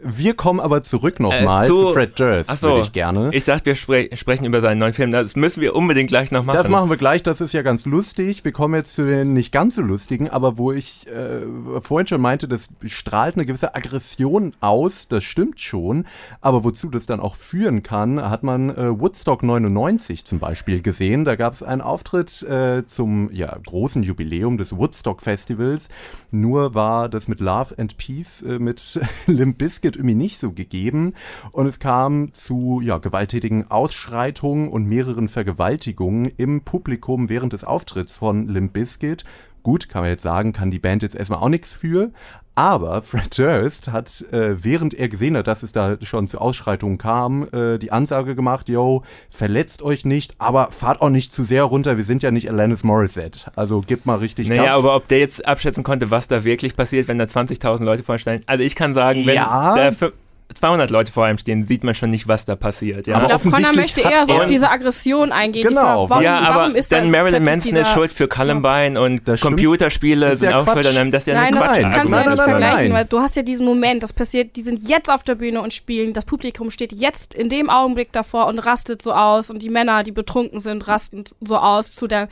Wir kommen aber zurück nochmal äh, so, zu Fred Durst, so, würde ich gerne. Ich dachte, wir spre sprechen über seinen neuen Film. Das müssen wir unbedingt gleich noch machen. Das machen wir gleich, das ist ja ganz lustig. Wir kommen jetzt zu den nicht ganz so lustigen, aber wo ich äh, vorhin schon meinte, das strahlt eine gewisse Aggression aus, das stimmt schon. Aber wozu das dann auch führen kann, hat man äh, Woodstock 99 zum Beispiel gesehen. Da gab es einen Auftritt äh, zum ja, großen Jubiläum des Woodstock Festivals. Nur war das mit Love and Peace äh, mit Limp Bizkit Biscuit irgendwie nicht so gegeben. Und es kam zu ja, gewalttätigen Ausschreitungen und mehreren Vergewaltigungen im Publikum während des Auftritts von Limp Bizkit. Gut, kann man jetzt sagen, kann die Band jetzt erstmal auch nichts für. Aber Fred Durst hat, äh, während er gesehen hat, dass es da schon zu Ausschreitungen kam, äh, die Ansage gemacht, yo, verletzt euch nicht, aber fahrt auch nicht zu sehr runter, wir sind ja nicht Alanis Morissette. Also gibt mal richtig Naja, Gas. aber ob der jetzt abschätzen konnte, was da wirklich passiert, wenn da 20.000 Leute vorstellen. Also ich kann sagen, wenn ja. der 200 Leute vor einem stehen, sieht man schon nicht, was da passiert. Ja? Aber ich glaube, Connor möchte eher so auf diese Aggression eingehen. Genau. Warum, ja, aber dann Marilyn Manson ist schuld für Columbine und Computerspiele sind ja auch schuld an Das ist ja nein, das Quatsch. kannst du ja nicht vergleichen, weil du hast ja diesen Moment, das passiert, die sind jetzt auf der Bühne und spielen, das Publikum steht jetzt in dem Augenblick davor und rastet so aus und die Männer, die betrunken sind, rasten so aus zu der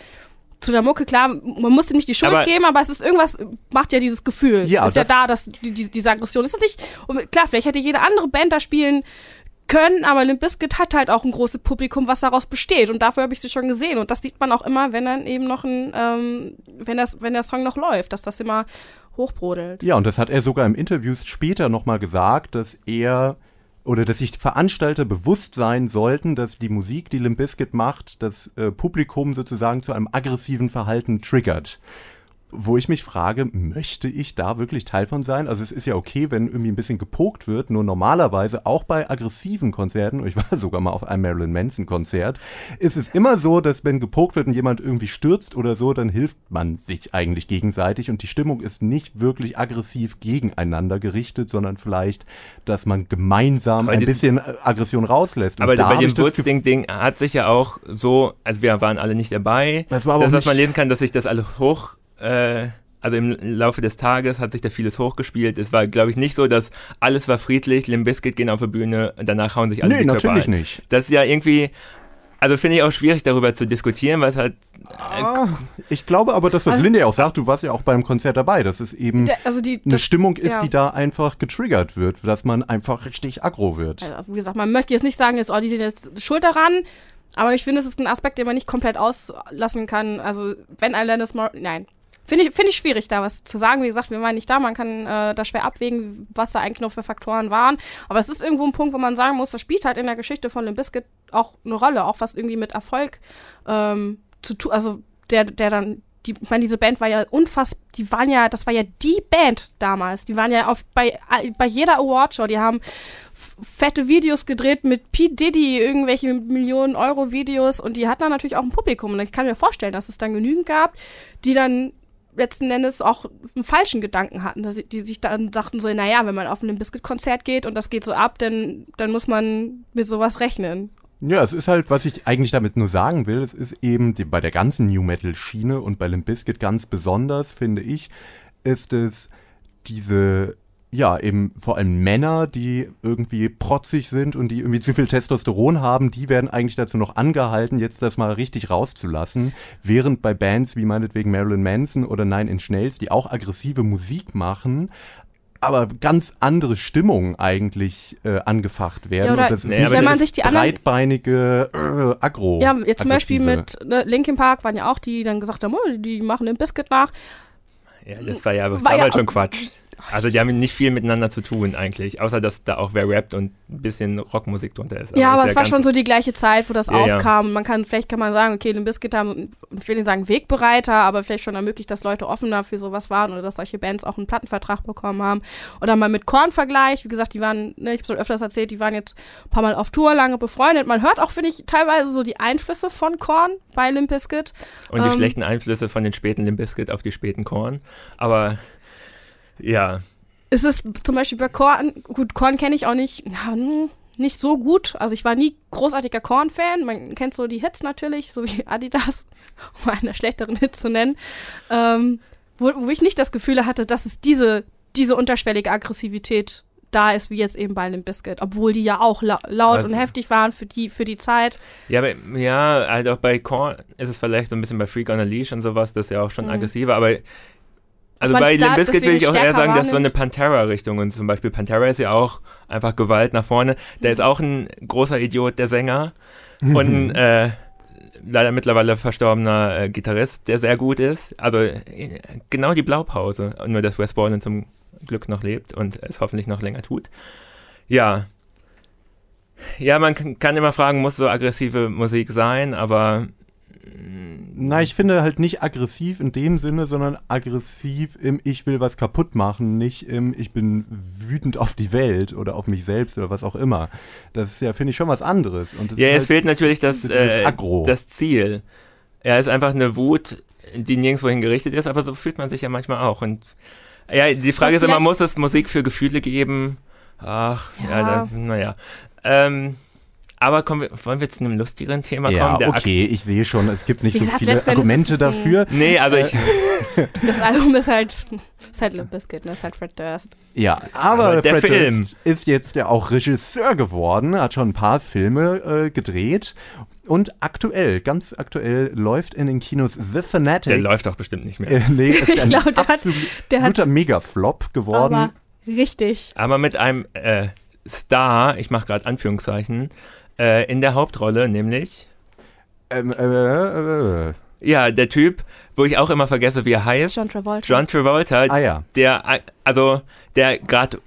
zu der Mucke, klar, man muss ihm nicht die Schuld aber geben, aber es ist irgendwas, macht ja dieses Gefühl. Ja, ist ja da, dass die, die, diese Aggression. Es ist nicht, klar, vielleicht hätte jede andere Band da spielen können, aber Limp Bizkit hat halt auch ein großes Publikum, was daraus besteht. Und dafür habe ich sie schon gesehen. Und das sieht man auch immer, wenn dann eben noch ein, ähm, wenn, das, wenn der Song noch läuft, dass das immer hochbrodelt. Ja, und das hat er sogar im Interview später nochmal gesagt, dass er oder dass sich Veranstalter bewusst sein sollten, dass die Musik, die Limp Bizkit macht, das äh, Publikum sozusagen zu einem aggressiven Verhalten triggert wo ich mich frage, möchte ich da wirklich Teil von sein? Also es ist ja okay, wenn irgendwie ein bisschen gepokt wird, nur normalerweise auch bei aggressiven Konzerten, ich war sogar mal auf einem Marilyn Manson Konzert, ist es immer so, dass wenn gepokt wird und jemand irgendwie stürzt oder so, dann hilft man sich eigentlich gegenseitig und die Stimmung ist nicht wirklich aggressiv gegeneinander gerichtet, sondern vielleicht, dass man gemeinsam aber ein bisschen Aggression rauslässt. aber bei dem Wurzding-Ding hat sich ja auch so, also wir waren alle nicht dabei, das war aber dass, dass man lesen kann, dass sich das alle hoch äh, also im Laufe des Tages hat sich da vieles hochgespielt. Es war, glaube ich, nicht so, dass alles war friedlich, Limp Bizkit gehen auf die Bühne, danach hauen sich alle Nee, natürlich nicht. Das ist ja irgendwie, also finde ich auch schwierig darüber zu diskutieren, weil es halt. Ah, ich glaube aber, dass was also, Linda auch sagt, du warst ja auch beim Konzert dabei, dass es eben also die, eine das, Stimmung ist, ja. die da einfach getriggert wird, dass man einfach richtig aggro wird. Also, wie gesagt, man möchte jetzt nicht sagen, jetzt, oh, die sind jetzt schuld daran, aber ich finde, es ist ein Aspekt, den man nicht komplett auslassen kann. Also, wenn Alanis Morissette, nein, Finde ich, find ich schwierig, da was zu sagen. Wie gesagt, wir waren nicht da, man kann äh, da schwer abwägen, was da eigentlich noch für Faktoren waren. Aber es ist irgendwo ein Punkt, wo man sagen muss, das spielt halt in der Geschichte von Limp Bizkit auch eine Rolle, auch was irgendwie mit Erfolg ähm, zu tun, also der, der dann die, ich meine, diese Band war ja unfassbar, die waren ja, das war ja die Band damals. Die waren ja auf, bei, bei jeder Awardshow, die haben fette Videos gedreht mit Pete Diddy, irgendwelche Millionen Euro Videos und die hatten dann natürlich auch ein Publikum. Und ich kann mir vorstellen, dass es dann genügend gab, die dann letzten Endes auch einen falschen Gedanken hatten, dass die sich dann dachten so, naja, wenn man auf ein Biscuit-Konzert geht und das geht so ab, dann, dann muss man mit sowas rechnen. Ja, es ist halt, was ich eigentlich damit nur sagen will, es ist eben die, bei der ganzen New Metal-Schiene und bei Limp Bizkit ganz besonders, finde ich, ist es diese ja, eben vor allem Männer, die irgendwie protzig sind und die irgendwie zu viel Testosteron haben, die werden eigentlich dazu noch angehalten, jetzt das mal richtig rauszulassen. Während bei Bands wie meinetwegen Marilyn Manson oder Nine Inch Nails, die auch aggressive Musik machen, aber ganz andere Stimmungen eigentlich äh, angefacht werden. Ja, oder, und das ist nee, wenn man sich die breitbeinige äh, Agro. Ja, jetzt zum Beispiel mit ne, Linkin Park waren ja auch die, die dann gesagt haben, oh, die machen den Biscuit nach. Ja, das war ja, war damals ja, schon Quatsch. Also die haben nicht viel miteinander zu tun eigentlich, außer dass da auch wer rappt und ein bisschen Rockmusik drunter ist. Aber ja, aber es ja war schon so die gleiche Zeit, wo das ja, aufkam. Ja. Man kann, vielleicht kann man sagen, okay, Limp Bizkit haben, ich will nicht sagen Wegbereiter, aber vielleicht schon ermöglicht, dass Leute offener für sowas waren oder dass solche Bands auch einen Plattenvertrag bekommen haben. Oder mal mit Korn Vergleich, wie gesagt, die waren, ne, ich habe schon öfters erzählt, die waren jetzt ein paar Mal auf Tour, lange befreundet. Man hört auch, finde ich, teilweise so die Einflüsse von Korn bei Limp Bizkit. Und die ähm, schlechten Einflüsse von den späten Limp Bizkit auf die späten Korn. Aber ja. Es ist zum Beispiel bei Korn, gut, Korn kenne ich auch nicht, hm, nicht so gut. Also ich war nie großartiger Korn-Fan. Man kennt so die Hits natürlich, so wie Adidas, um einen schlechteren Hits zu nennen. Ähm, wo, wo ich nicht das Gefühl hatte, dass es diese, diese unterschwellige Aggressivität da ist wie jetzt eben bei Limp Bizkit, obwohl die ja auch la laut Also- und heftig waren für die, für die Zeit. Ja, aber, ja, halt auch bei Korn ist es vielleicht so ein bisschen bei Freak on a Leash und sowas, das ist ja auch schon Mhm. aggressiver, aber also bei Limp Bizkit will deswegen ich auch eher sagen, dass so eine. Pantera-Richtung und zum Beispiel Pantera ist ja auch einfach Gewalt nach vorne. Der ist auch ein großer Idiot, der Sänger und ein äh, leider mittlerweile verstorbener äh, Gitarrist, der sehr gut ist. Also äh, genau die Blaupause, nur dass Wes Borland zum Glück noch lebt und es hoffentlich noch länger tut. Ja. Ja, man kann immer fragen, muss so aggressive Musik sein, aber Na, ich finde halt nicht aggressiv in dem Sinne, sondern aggressiv im Ich will was kaputt machen, nicht im Ich bin wütend auf die Welt oder auf mich selbst oder was auch immer. Das ist ja, finde ich, schon was anderes. Ja, es halt, fehlt natürlich das, äh, Aggro. das Ziel. Er ist einfach eine Wut, die nirgendwohin gerichtet ist, aber so fühlt man sich ja manchmal auch. Und ja, die Frage ist immer, muss es Musik für Gefühle geben? Ach, ja, Ja. da, naja. Ähm, aber kommen wir, wollen wir zu einem lustigeren Thema ja, kommen? Der Ak- okay, ich sehe schon, es gibt nicht Wie so gesagt, viele Argumente dafür. Nee, also ich, Das Album ist halt, ist halt Limp Bizkit, ne? Ist halt Fred Durst. Ja, aber, Aber der Fred Film. Durst ist jetzt ja auch Regisseur geworden, hat schon ein paar Filme äh, gedreht. Und aktuell, ganz aktuell, läuft in den Kinos The Fanatic. der läuft doch bestimmt nicht mehr. Äh, nee, ist ein glaub, der hat- absoluter der hat- Megaflop geworden. Aber richtig. Aber mit einem äh, Star, ich mache gerade Anführungszeichen, äh, in der Hauptrolle, nämlich ähm, äh, äh, ja, der Typ, wo ich auch immer vergesse, wie er heißt. John Travolta. John Travolta, ah ja. der, äh, also, der gerade,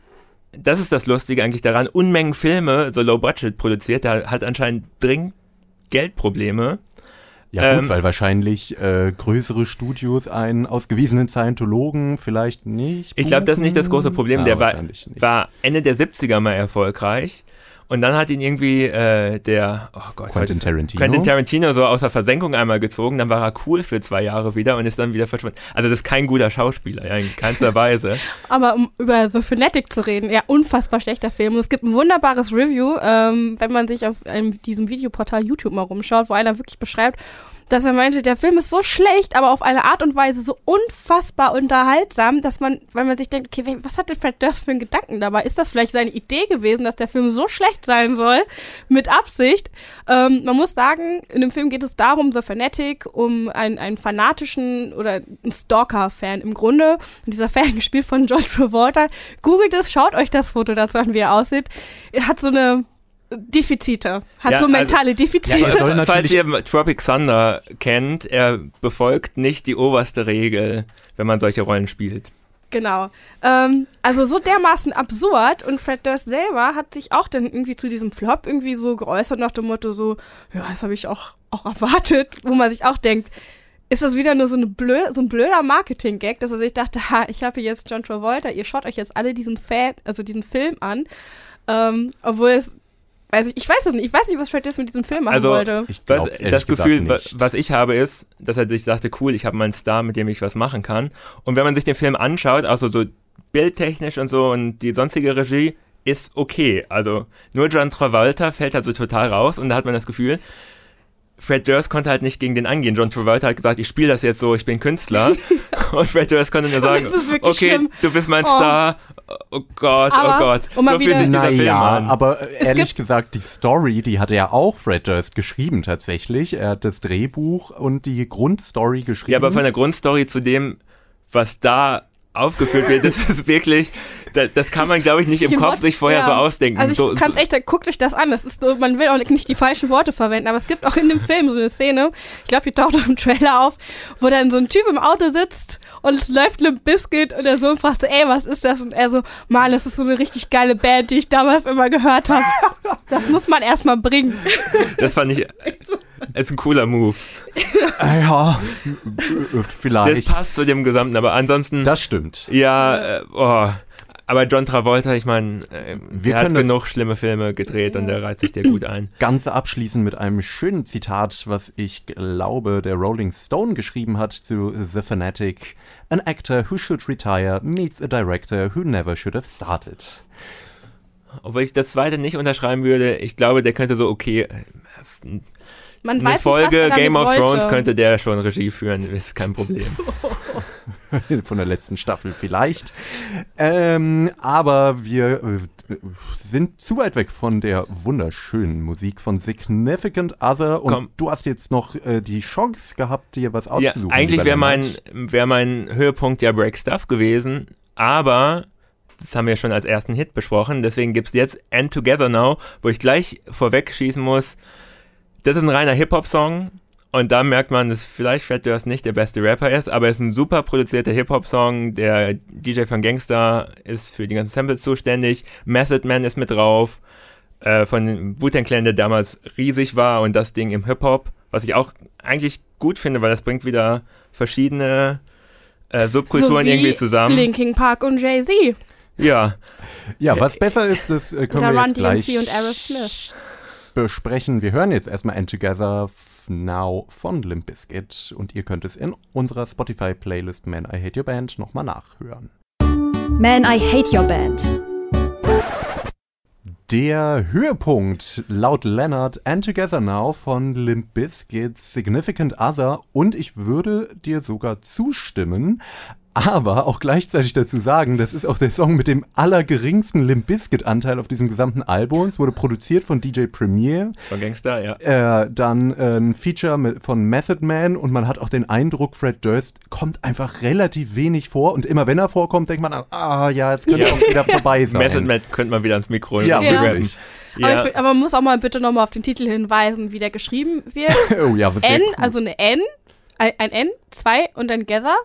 das ist das Lustige eigentlich daran, Unmengen Filme, so low budget produziert, der hat anscheinend dringend Geldprobleme. Ja gut, Ähm, weil wahrscheinlich äh, größere Studios einen ausgewiesenen Scientologen vielleicht nicht Ich glaube, das ist nicht das große Problem. Ja, der war, war Ende der 70er mal erfolgreich. Und dann hat ihn irgendwie äh, der, oh Gott, Quentin Tarantino. Quentin Tarantino so aus der Versenkung einmal gezogen, dann war er cool für zwei Jahre wieder und ist dann wieder verschwunden. Also das ist kein guter Schauspieler, ja, in keinster Weise. Aber um über The Fanatic zu reden, ja, unfassbar schlechter Film. Und es gibt ein wunderbares Review, ähm, wenn man sich auf einem, diesem Videoportal YouTube mal rumschaut, wo einer wirklich beschreibt, dass er meinte, der Film ist so schlecht, aber auf eine Art und Weise so unfassbar unterhaltsam, dass man, weil man sich denkt, okay, was hatte Fred Durst für einen Gedanken dabei? Ist das vielleicht seine Idee gewesen, dass der Film so schlecht sein soll, mit Absicht? Ähm, man muss sagen, in dem Film geht es darum, The Fanatic, um einen, einen fanatischen oder einen Stalker-Fan im Grunde. Und dieser Fan, gespielt von John Travolta, googelt es, schaut euch das Foto dazu an, wie er aussieht. Er hat so eine Defizite, hat Ja, so also- mentale Defizite. Ja, soll Falls ihr Tropic Thunder kennt, er befolgt nicht die oberste Regel, wenn man solche Rollen spielt. Genau. Ähm, also so dermaßen absurd und Fred Durst selber hat sich auch dann irgendwie zu diesem Flop irgendwie so geäußert nach dem Motto so, ja, das habe ich auch, auch erwartet, wo man sich auch denkt, ist das wieder nur so, eine blö so ein blöder Marketing-Gag, dass er sich dachte, ha, ich habe hier jetzt John Travolta, ihr schaut euch jetzt alle diesen Fan, also diesen Film an, ähm, obwohl es, weiß ich, ich weiß es nicht, ich weiß nicht, was Fred Durst mit diesem Film machen Also, wollte. Ich Was, das Gefühl, nicht. was ich habe, ist, dass er sich sagte, cool, ich habe meinen Star, mit dem ich was machen kann. Und wenn man sich den Film anschaut, also so bildtechnisch und so und die sonstige Regie, ist okay. Also nur John Travolta fällt halt so total raus und da hat man das Gefühl, Fred Durst konnte halt nicht gegen den angehen. John Travolta hat gesagt, ich spiele das jetzt so, ich bin Künstler. und Fred Durst konnte nur sagen, Das ist wirklich okay, schlimm. du bist mein Oh. Star. Oh Gott, Aber, oh Gott. um mal so fühlt wieder- sich dieser Film Naja, an. aber ehrlich gesagt, die Story, die hat er auch Fred Durst geschrieben tatsächlich. Er hat das Drehbuch und die Grundstory geschrieben. Ja, aber von der Grundstory zu dem, was da aufgeführt wird, das ist wirklich, das, das kann man, glaube ich, nicht im Kopf Wort- sich vorher ja. so ausdenken. Also ich so, kann's so, echt, guckt euch das an. Das ist so, man will auch nicht die falschen Worte verwenden, aber es gibt auch in dem Film so eine Szene, ich glaube, die taucht auch im Trailer auf, wo dann so ein Typ im Auto sitzt und es läuft Limp Bizkit und der Sohn fragt so, ey, was ist das? Und er so, Mann, das ist so eine richtig geile Band, die ich damals immer gehört habe. Das muss man erstmal bringen. das fand ich, ist ein cooler Move. Äh, ja, äh, Das vielleicht. passt zu dem Gesamten, aber ansonsten, Das stimmt. ja, äh, oh. Aber John Travolta, ich meine, äh, Wir hat genug schlimme Filme gedreht und der reizt sich dir gut ein. Ganze abschließen mit einem schönen Zitat, was ich glaube, der Rolling Stone geschrieben hat zu The Fanatic. An actor who should retire meets a director who never should have started. Obwohl ich das zweite nicht unterschreiben würde, ich glaube, der könnte so, okay, Man eine weiß Folge nicht, was er Game of wollte. Thrones könnte der schon Regie führen, ist kein Problem. Von der letzten Staffel vielleicht. Ähm, aber wir äh, sind zu weit weg von der wunderschönen Musik von Significant Other und Komm. du hast jetzt noch äh, die Chance gehabt, dir was auszusuchen. Ja, eigentlich wäre mein, wär mein Höhepunkt ja Break Stuff gewesen, aber das haben wir schon als ersten Hit besprochen, deswegen gibt es jetzt End Together Now, wo ich gleich vorweg schießen muss. Das ist ein reiner Hip-Hop-Song und da merkt man, dass vielleicht Fred Durst nicht der beste Rapper ist, aber es ist ein super produzierter Hip-Hop-Song. Der DJ von Gangster ist für die ganzen Samples zuständig. Method Man ist mit drauf. Äh, von Wu-Tang Clan, der damals riesig war und das Ding im Hip-Hop, was ich auch eigentlich gut finde, weil das bringt wieder verschiedene äh, Subkulturen so wie irgendwie zusammen. Linkin Park und Jay-Z. Ja, Ja, was besser ist, das äh, können Oder wir Run jetzt gleich DMC und Aerosmith. Besprechen. Wir hören jetzt erstmal End Together Now von Limp Bizkit und ihr könnt es in unserer Spotify-Playlist Man I Hate Your Band nochmal nachhören. Man, I Hate Your Band. Der Höhepunkt laut Leonard And Together Now von Limp Bizkit's Significant Other und ich würde dir sogar zustimmen, aber auch gleichzeitig dazu sagen, das ist auch der Song mit dem allergeringsten Limp Bizkit Anteil auf diesem gesamten Album. Es wurde produziert von DJ Premier, von Gangster, ja. äh, dann äh, ein Feature mit, von Method Man und man hat auch den Eindruck, Fred Durst kommt einfach relativ wenig vor und immer wenn er vorkommt, denkt man, ah ja, jetzt könnte Ja. er auch wieder vorbei sein. Method Man könnte man wieder ans Mikro Ja, Ja. wirklich. Aber, Ja. will- aber man muss auch mal bitte nochmal auf den Titel hinweisen, wie der geschrieben wird. Oh ja, sehr N, cool. also eine N, ein, ein N, zwei und dann Gather.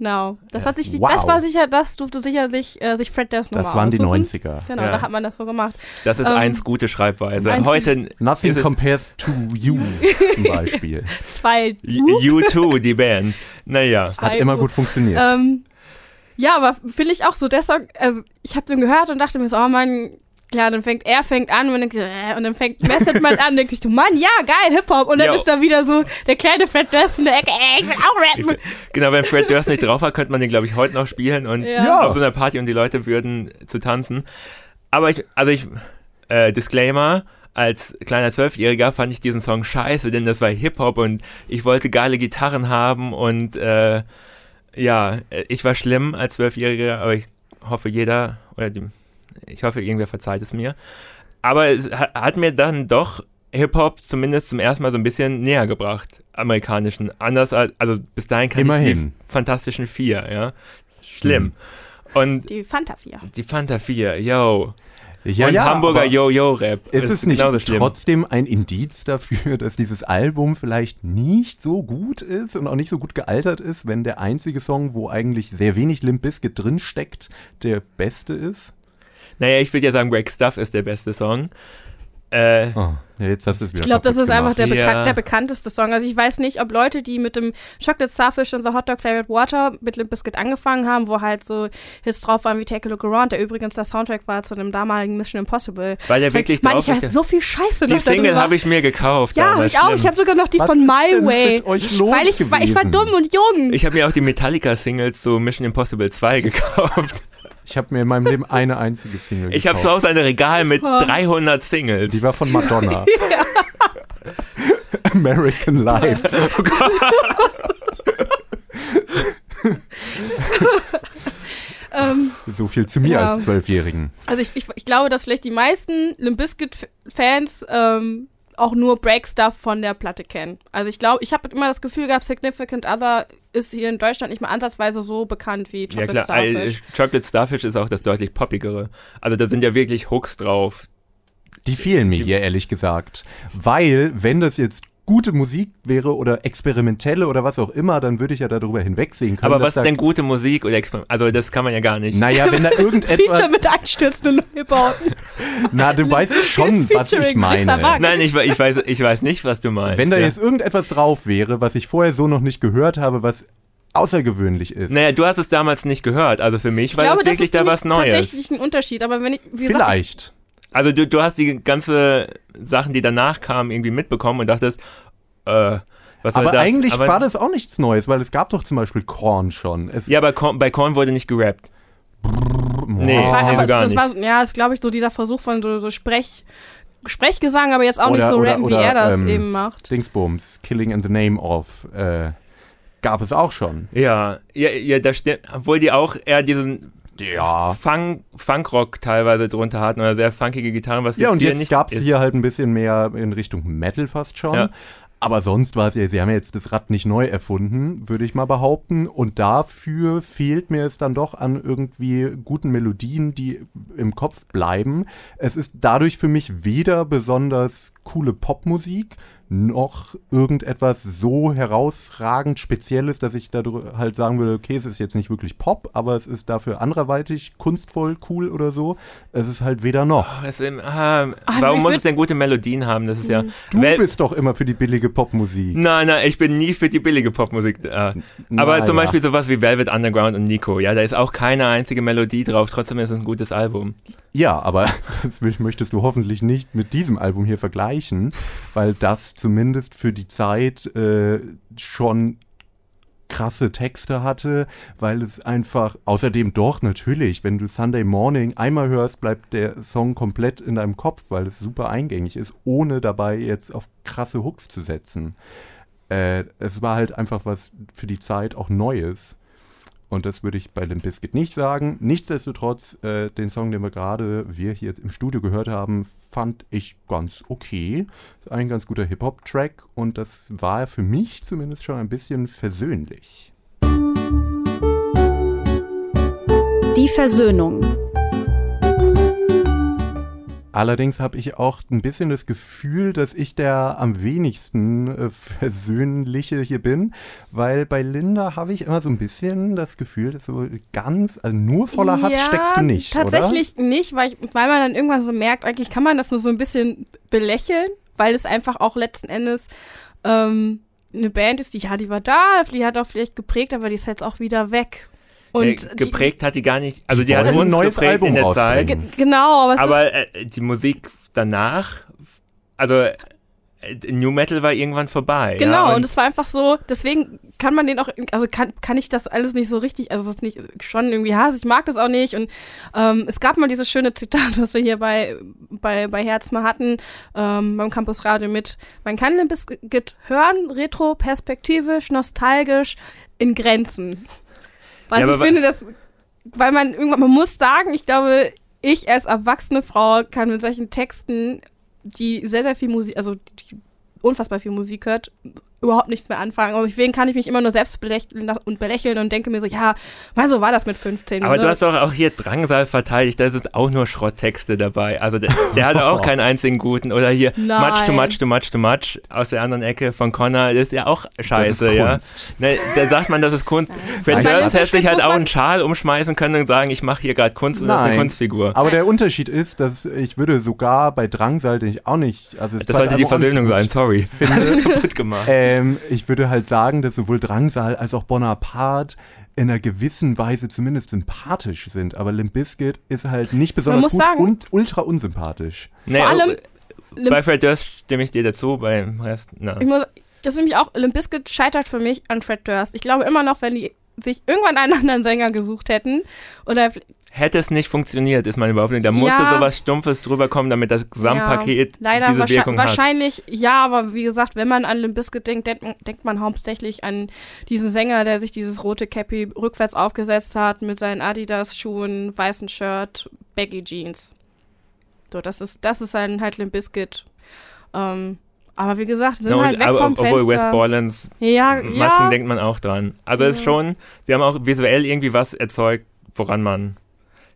Genau. Das hat sich, Wow. das war sicher, das durfte sicherlich äh, sich Fred Durst nochmal Das waren die aussuchen. 90er. Genau, Ja. da hat man das so gemacht. Das ist Ähm, eins gute Schreibweise. eins- Heute Nothing compares to you zum Beispiel. Zwei. U2, die Band. Naja. Hat immer gut funktioniert. Ähm, ja, aber finde ich auch so, Song, also ich habe den gehört und dachte mir so, oh Mann, ja, dann fängt er fängt an und, denkt, so, äh, und dann fängt Method Man an, denke ich so, Mann, ja, geil, Hip-Hop. Und dann Jo. ist da wieder so der kleine Fred Durst in der Ecke, ey, ich will auch rappen. genau, wenn Fred Durst nicht drauf war, könnte man den, glaube ich, heute noch spielen und Ja. Ja. auf so einer Party und die Leute würden zu tanzen. Aber ich, also ich, äh, Disclaimer, als kleiner Zwölfjähriger fand ich diesen Song scheiße, denn das war Hip-Hop und ich wollte geile Gitarren haben und äh, ja, äh, ich war schlimm als Zwölfjähriger, aber ich hoffe jeder, oder die, ich hoffe irgendwer verzeiht es mir. Aber es hat, mir dann doch Hip-Hop zumindest zum ersten Mal so ein bisschen näher gebracht, amerikanischen. Anders als, also bis dahin kann ich Immerhin. die Fantastischen Vier, ja. Schlimm. Und Die Fanta 4. die Fanta 4, yo. ja, und ja, Hamburger Yo-Yo-Rap. Ist es nicht trotzdem ein Indiz dafür, dass dieses Album vielleicht nicht so gut ist und auch nicht so gut gealtert ist, wenn der einzige Song, wo eigentlich sehr wenig Limp Bizkit drinsteckt, der beste ist? Naja, ich würde ja sagen, Break Stuff ist der beste Song. Äh, Oh, jetzt hast du es wieder Ich glaube, das ist einfach der, gemacht. Ja. bekan der bekannteste Song. Also ich weiß nicht, ob Leute, die mit dem Chocolate Starfish und The Hot Dog Flavored Water mit Limp Bizkit angefangen haben, wo halt so Hits drauf waren wie Take a Look Around, der übrigens der Soundtrack war zu einem damaligen Mission Impossible. weil der wirklich Mann, drauf ich ist. so viel Scheiße Die Single habe ich mir gekauft. Ja, habe ich auch. schlimm. Ich habe sogar noch die Was von ist My denn Way. mit euch los weil, ich, weil ich war dumm und jung. Ich habe mir auch die Metallica-Singles zu Mission Impossible 2 gekauft. Ich habe mir in meinem Leben eine einzige Single Ich habe gekauft. zu Hause ein Regal mit 300 Singles. Die war von Madonna. American Life. ähm, So viel zu mir Ja. als Zwölfjährigen. also ich, ich, ich glaube, dass vielleicht die meisten Limp Bizkit-Fans ähm, auch nur Break Stuff von der Platte kennen. Also ich glaube, ich habe immer das Gefühl gehabt, Significant Other ist hier in Deutschland nicht mal ansatzweise so bekannt wie ja Chocolate klar, äh, Starfish. Chocolate Starfish ist auch das deutlich poppigere. Also da sind ja wirklich Hooks drauf. Die fehlen mir Die- hier ehrlich gesagt. Weil, wenn das jetzt gute Musik wäre oder experimentelle oder was auch immer, dann würde ich ja darüber hinwegsehen können. Aber was ist denn gute Musik oder Exper Also das kann man ja gar nicht. Naja, wenn da Feature irgendetwas. mit einstürzenden Neubauten. Na, du weißt schon, was ich meine. Nein, ich, ich, weiß, ich weiß nicht, was du meinst. Wenn da ja. jetzt irgendetwas drauf wäre, was ich vorher so noch nicht gehört habe, was außergewöhnlich ist. Naja, du hast es damals nicht gehört. Also für mich Ich war glaube, das das wirklich ist da was Neues. tatsächlich ein Unterschied. Aber wenn ich, wie gesagt, Vielleicht. Also du, du hast die ganze Sachen, die danach kamen, irgendwie mitbekommen und dachtest, äh, was Aber das? eigentlich Aber- war das auch nichts Neues, weil es gab doch zum Beispiel Korn schon. Es, Ja, aber Korn, bei Korn wurde nicht gerappt. Nee. Das war, nee, aber so gar das nicht. war, so- ja, ist glaube ich so dieser Versuch von so, so Sprech, Sprechgesang, aber jetzt auch Oder- nicht so oder- rappen, wie oder, er das ähm, eben macht. Dingsbums, Killing in the Name of, äh, gab es auch schon. Ja, ja, ja, das stimmt. Obwohl die auch eher diesen ja. Funk, Funkrock teilweise drunter hatten oder sehr funkige Gitarren, was Ja, und jetzt gab es hier halt ein bisschen mehr in Richtung Metal fast schon. Ja. Aber sonst war es ja, sie haben ja jetzt das Rad nicht neu erfunden, würde ich mal behaupten. Und dafür fehlt mir es dann doch an irgendwie guten Melodien, die im Kopf bleiben. Es ist dadurch für mich weder besonders coole Popmusik, noch irgendetwas so herausragend Spezielles, dass ich da halt sagen würde, okay, es ist jetzt nicht wirklich Pop, aber es ist dafür anderweitig kunstvoll, cool oder so. Es ist halt weder noch. Ist im, ah, warum muss es denn gute Melodien haben? Das ist ja. Du Wel bist doch immer für die billige Popmusik. Nein, nein, ich bin nie für die billige Popmusik. Äh. Aber Na, zum ja. Beispiel sowas wie Velvet Underground und Nico, ja, da ist auch keine einzige Melodie drauf, trotzdem ist es ein gutes Album. Ja, aber das möchtest du hoffentlich nicht mit diesem Album hier vergleichen, weil das zumindest für die Zeit äh, schon krasse Texte hatte, weil es einfach, außerdem doch natürlich, wenn du Sunday Morning einmal hörst, bleibt der Song komplett in deinem Kopf, weil es super eingängig ist, ohne dabei jetzt auf krasse Hooks zu setzen. Äh, es war halt einfach was für die Zeit auch Neues. Und das würde ich bei Limp Bizkit nicht sagen. Nichtsdestotrotz, äh, den Song, den wir gerade, wir hier im Studio gehört haben, fand ich ganz okay. Ist ein ganz guter Hip-Hop-Track und das war für mich zumindest schon ein bisschen versöhnlich. Die Versöhnung. Allerdings habe ich auch ein bisschen das Gefühl, dass ich der am wenigsten äh, versöhnliche hier bin, weil bei Linda habe ich immer so ein bisschen das Gefühl, dass so ganz, also nur voller Hass ja, steckst du nicht, tatsächlich oder? nicht, weil, ich, weil man dann irgendwann so merkt, eigentlich kann man das nur so ein bisschen belächeln, weil es einfach auch letzten Endes ähm, eine Band ist, die, ja, die war da, die hat auch vielleicht geprägt, aber die ist jetzt auch wieder weg. Und äh, geprägt die, hat die gar nicht, also die, die hat uns ein neues geprägt Album in der Zeit. Genau, aber, aber äh, die Musik danach, also äh, New Metal war irgendwann vorbei. Genau, ja, und, es war einfach so, deswegen kann man den auch, also kann, kann ich das alles nicht so richtig, also das ist nicht schon irgendwie Hass, ich mag das auch nicht. Und ähm, es gab mal dieses schöne Zitat, was wir hier bei, bei, bei Herz mal hatten, ähm, beim Campus Radio mit, man kann ein bisschen hören, retro, perspektivisch, nostalgisch, in Grenzen. Was ja, ich finde, dass, weil man irgendwann, man muss sagen, ich glaube, ich als erwachsene Frau kann mit solchen Texten, die sehr, sehr viel Musik, also die unfassbar viel Musik hört, überhaupt nichts mehr anfangen. Aber deswegen kann ich mich immer nur selbst belächeln und belächeln und denke mir so, ja, mal so war das mit 15. Aber ne? du hast doch auch hier Drangsal verteidigt, da sind auch nur Schrotttexte dabei. Also der, der hatte auch keinen einzigen guten. Oder hier Nein. Much too much, too much, too much aus der anderen Ecke von Connor, das ist ja auch scheiße, ja. Ne, da sagt man, das ist Kunst. Fred Durst hätte sich halt auch einen Schal umschmeißen können und sagen, ich mache hier gerade Kunst und Nein. das ist eine Kunstfigur. Aber der Unterschied ist, dass ich würde sogar bei Drangsal, den ich auch nicht, also das sollte die Versöhnung sein, sorry. Finde, kaputt gemacht. Ähm, ich würde halt sagen, dass sowohl Drangsal als auch Bonaparte in einer gewissen Weise zumindest sympathisch sind. Aber Limp Bizkit ist halt nicht besonders gut sagen, und ultra unsympathisch. Nee, Vor allem oh, bei Fred Durst stimme ich dir dazu, beim Rest, na. Ich muss, das ist nämlich auch, Limp Bizkit scheitert für mich an Fred Durst. Ich glaube immer noch, wenn die sich irgendwann einen anderen Sänger gesucht hätten oder hätte es nicht funktioniert, ist meine Behauptung. Da musste ja, sowas Stumpfes drüber kommen, damit das Gesamtpaket ja, leider diese Wirkung hat. Wahrscheinlich ja, aber wie gesagt, wenn man an Limp Bizkit denkt, denkt, man hauptsächlich an diesen Sänger, der sich dieses rote Cappy rückwärts aufgesetzt hat mit seinen Adidas-Schuhen, weißen Shirt, Baggy Jeans. So, das ist, das ist ein halt Limp Bizkit. Ähm, aber wie gesagt, sind no, halt weg aber, vom obwohl Fenster. West Borlands ja, Masken ja. denkt man auch dran. Also es ist schon, sie haben auch visuell irgendwie was erzeugt, woran man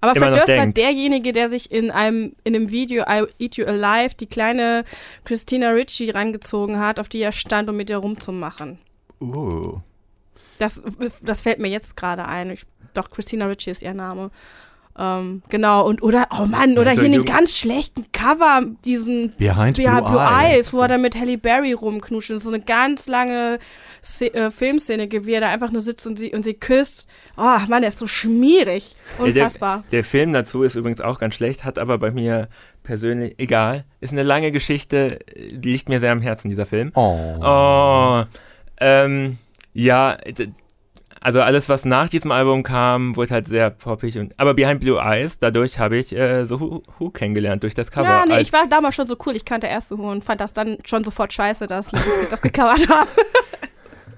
aber Fred Durst war derjenige, der sich in einem, in einem Video I Eat You Alive die kleine Christina Ritchie rangezogen hat, auf die er stand, um mit ihr rumzumachen. Oh. Das, das fällt mir jetzt gerade ein. Ich, doch, Christina Ritchie ist ihr Name. Ähm, genau, und oder, oh Mann, oder hier einen ganz schlechten Cover, diesen Behind, Behind Blue, Blue Eyes, wo er dann mit Halle Berry rumknutscht. Das ist so eine ganz lange äh, Filmszene, wie er da einfach nur sitzt und sie, und sie küsst. Oh Mann, der ist so schmierig. Unfassbar. Der, der Film dazu ist übrigens auch ganz schlecht, hat aber bei mir persönlich, egal, ist eine lange Geschichte, liegt mir sehr am Herzen, dieser Film. Oh. oh ähm, ja, also alles, was nach diesem Album kam, wurde halt sehr poppig. Und, aber Behind Blue Eyes, dadurch habe ich äh, so Who, Who, kennengelernt, durch das Cover. Ja, nee, ich war damals schon so cool, ich kannte erst Who und fand das dann schon sofort scheiße, dass Limp das gecovert haben.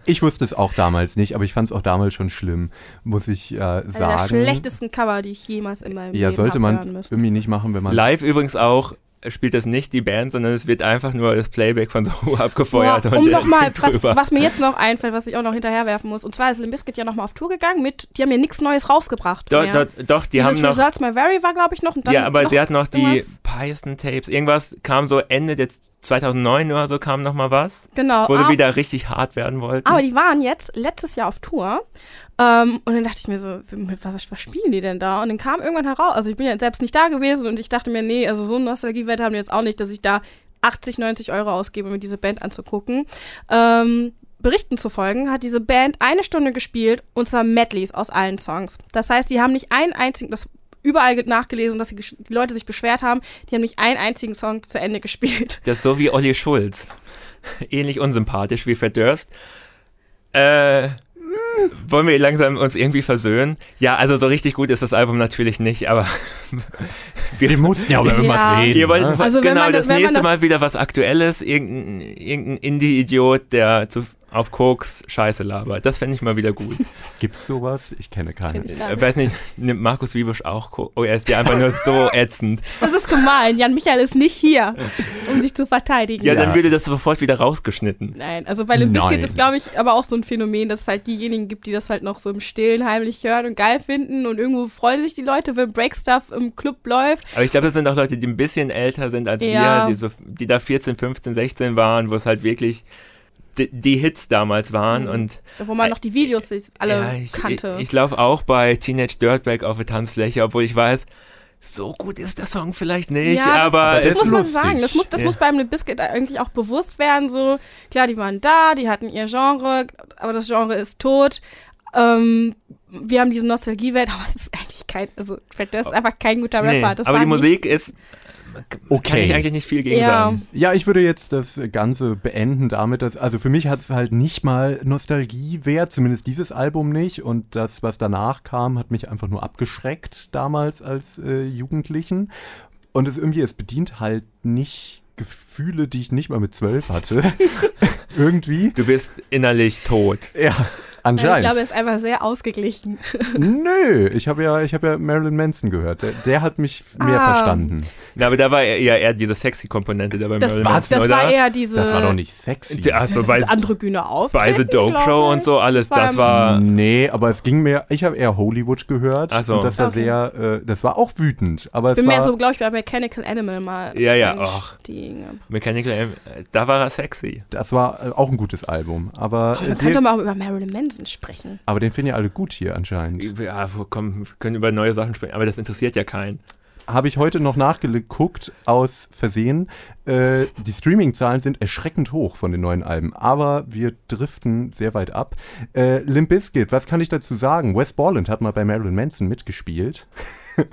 Ich wusste es auch damals nicht, aber ich fand es auch damals schon schlimm, muss ich äh, sagen. Einer der schlechtesten Cover, die ich jemals in meinem ja, Leben sollte habe man irgendwie nicht machen, wenn man Live übrigens auch spielt das nicht die Band, sondern es wird einfach nur das Playback von The Who abgefeuert. Und um nochmal, was, was mir jetzt noch einfällt, was ich auch noch hinterherwerfen muss, und zwar ist Limp Bizkit ja nochmal auf Tour gegangen mit, die haben ja nichts Neues rausgebracht. Doch, mehr. doch, die Dieses haben noch. Results My Very war, glaube ich, noch. Ja, aber noch sie hat noch die irgendwas. Python Tapes. Irgendwas kam so Ende der 2009 oder so kam noch mal was, Genau. wo sie wieder richtig hart werden wollten. aber die waren jetzt letztes Jahr auf Tour. Ähm, und dann dachte ich mir so, was, was spielen die denn da? Und dann kam irgendwann heraus, also ich bin ja selbst nicht da gewesen und ich dachte mir, nee, also so einen Nostalgiewert haben die jetzt auch nicht, dass ich da 80, 90 Euro ausgebe, um mir diese Band anzugucken. Ähm, Berichten zu folgen, hat diese Band eine Stunde gespielt und zwar Medleys aus allen Songs. Das heißt, die haben nicht einen einzigen, das überall nachgelesen, dass die, die Leute sich beschwert haben, die haben nicht einen einzigen Song zu Ende gespielt. Das ist so wie Olli Schulz. Ähnlich unsympathisch wie Fred Durst. Äh, wollen wir langsam uns irgendwie versöhnen? Ja, also so richtig gut ist das Album natürlich nicht, aber Wir mussten ja über Ja. irgendwas reden. Ihr wollten ne? Also genau man- das man nächste das- Mal wieder was Aktuelles, irgendein, irgendein Indie-Idiot, der zu, auf Koks Scheiße labert. Das fände ich mal wieder gut. Gibt's sowas? Ich kenne keinen. Kenn ich Ich weiß nicht, nimmt Markus Wiebusch auch Koks? Oh, er ist ja einfach nur so ätzend. Das ist gemein. Jan Michael ist nicht hier, um sich zu verteidigen. Ja, Ja. dann würde das sofort wieder rausgeschnitten. Nein, also bei Limp Bizkit ist, glaube ich, aber auch so ein Phänomen, dass es halt diejenigen gibt, die das halt noch so im Stillen heimlich hören und geil finden und irgendwo freuen sich die Leute, wenn Breakstuff im Club läuft. Aber ich glaube, das sind auch Leute, die ein bisschen älter sind als Ja. wir, die, so, die da 14, 15, 16 waren, wo es halt wirklich die, die Hits damals waren. Mhm. Und Wo man noch die Videos sich alle ja, ich, kannte. ich, ich laufe auch bei Teenage Dirtbag auf der Tanzfläche, obwohl ich weiß, so gut ist der Song vielleicht nicht, Ja, aber das das muss man lustig. sagen. Das muss, das Ja. muss beim Limp Bizkit eigentlich auch bewusst werden. So, klar, die waren da, die hatten ihr Genre, aber das Genre ist tot. Ähm, wir haben diese Nostalgiewelt, aber es ist eigentlich kein, also Durst ist einfach kein guter Rapper. Nee, das aber war die Musik ist, kann Okay. ich eigentlich nicht viel gegen Ja. sagen. Ja, ich würde jetzt das Ganze beenden damit, dass, also für mich hat es halt nicht mal Nostalgiewert, zumindest dieses Album nicht. Und das, was danach kam, hat mich einfach nur abgeschreckt damals als äh, Jugendlichen. Und es irgendwie, es bedient halt nicht Gefühle, die ich nicht mal mit zwölf hatte. irgendwie. Du bist innerlich tot. Ja, Ja, ich anscheinend. glaube, er ist einfach sehr ausgeglichen. Nö, ich habe ja, ich habe ja Marilyn Manson gehört. Der, der hat mich mehr Ah. verstanden. Na, aber da war ja eher diese sexy Komponente dabei. Das, Marilyn das, Manson, oder? war eher diese. Das war doch nicht sexy. Der- Das Also ist bei, das androgyne bei Auftreten, The Dope Show und so alles, Das war das war. Nee, aber es ging mehr, ich habe eher Hollywood gehört Ach so. und das war Okay. sehr, äh, das war auch wütend, aber es bin mehr war, so, glaube ich, bei Mechanical Animal mal. Ja, ja, ach. eingestiegen. Mechanical M, äh, da war er sexy. das war äh, auch ein gutes Album, aber, äh, Man könnte den, mal auch über Marilyn Manson sprechen. aber den finden ja alle gut hier anscheinend. Ja, komm, wir können über neue Sachen sprechen, aber das interessiert ja keinen. Habe ich heute noch nachgeguckt aus Versehen. Äh, die Streaming-Zahlen sind erschreckend hoch von den neuen Alben, aber wir driften sehr weit ab. Äh, Limp Bizkit, was kann ich dazu sagen? Wes Borland hat mal bei Marilyn Manson mitgespielt.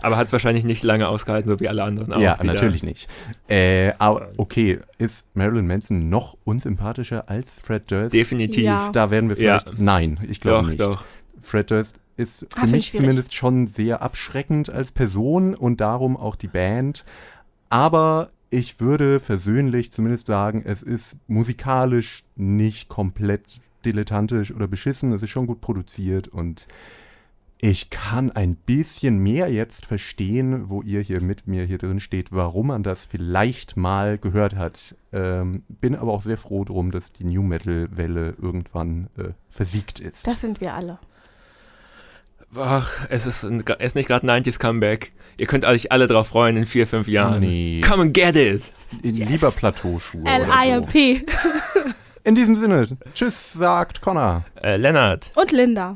Aber hat es wahrscheinlich nicht lange ausgehalten, so wie alle anderen auch. ja, natürlich nicht. Äh, aber okay, ist Marilyn Manson noch unsympathischer als Fred Durst? Definitiv. Ja. Da werden wir Ja. vielleicht. Nein, ich glaube nicht. doch. Fred Durst ist Ah, für find mich zumindest schon sehr abschreckend als Person und darum auch die Band. Aber ich würde versöhnlich zumindest sagen, es ist musikalisch nicht komplett dilettantisch oder beschissen. Es ist schon gut produziert und ich kann ein bisschen mehr jetzt verstehen, wo ihr hier mit mir hier drin steht, warum man das vielleicht mal gehört hat. Ähm, bin aber auch sehr froh drum, dass die New Metal Welle irgendwann äh, versiegt ist. Das sind wir alle. Ach, es ist, ein, es ist nicht gerade 90s Comeback. Ihr könnt euch alle drauf freuen in vier, fünf Jahren. Nee. Come and get it! Lieber Plateauschuhe. oder so. L-I-M-P. In diesem Sinne, tschüss, sagt Connor. Äh, Lennart. Und Linda.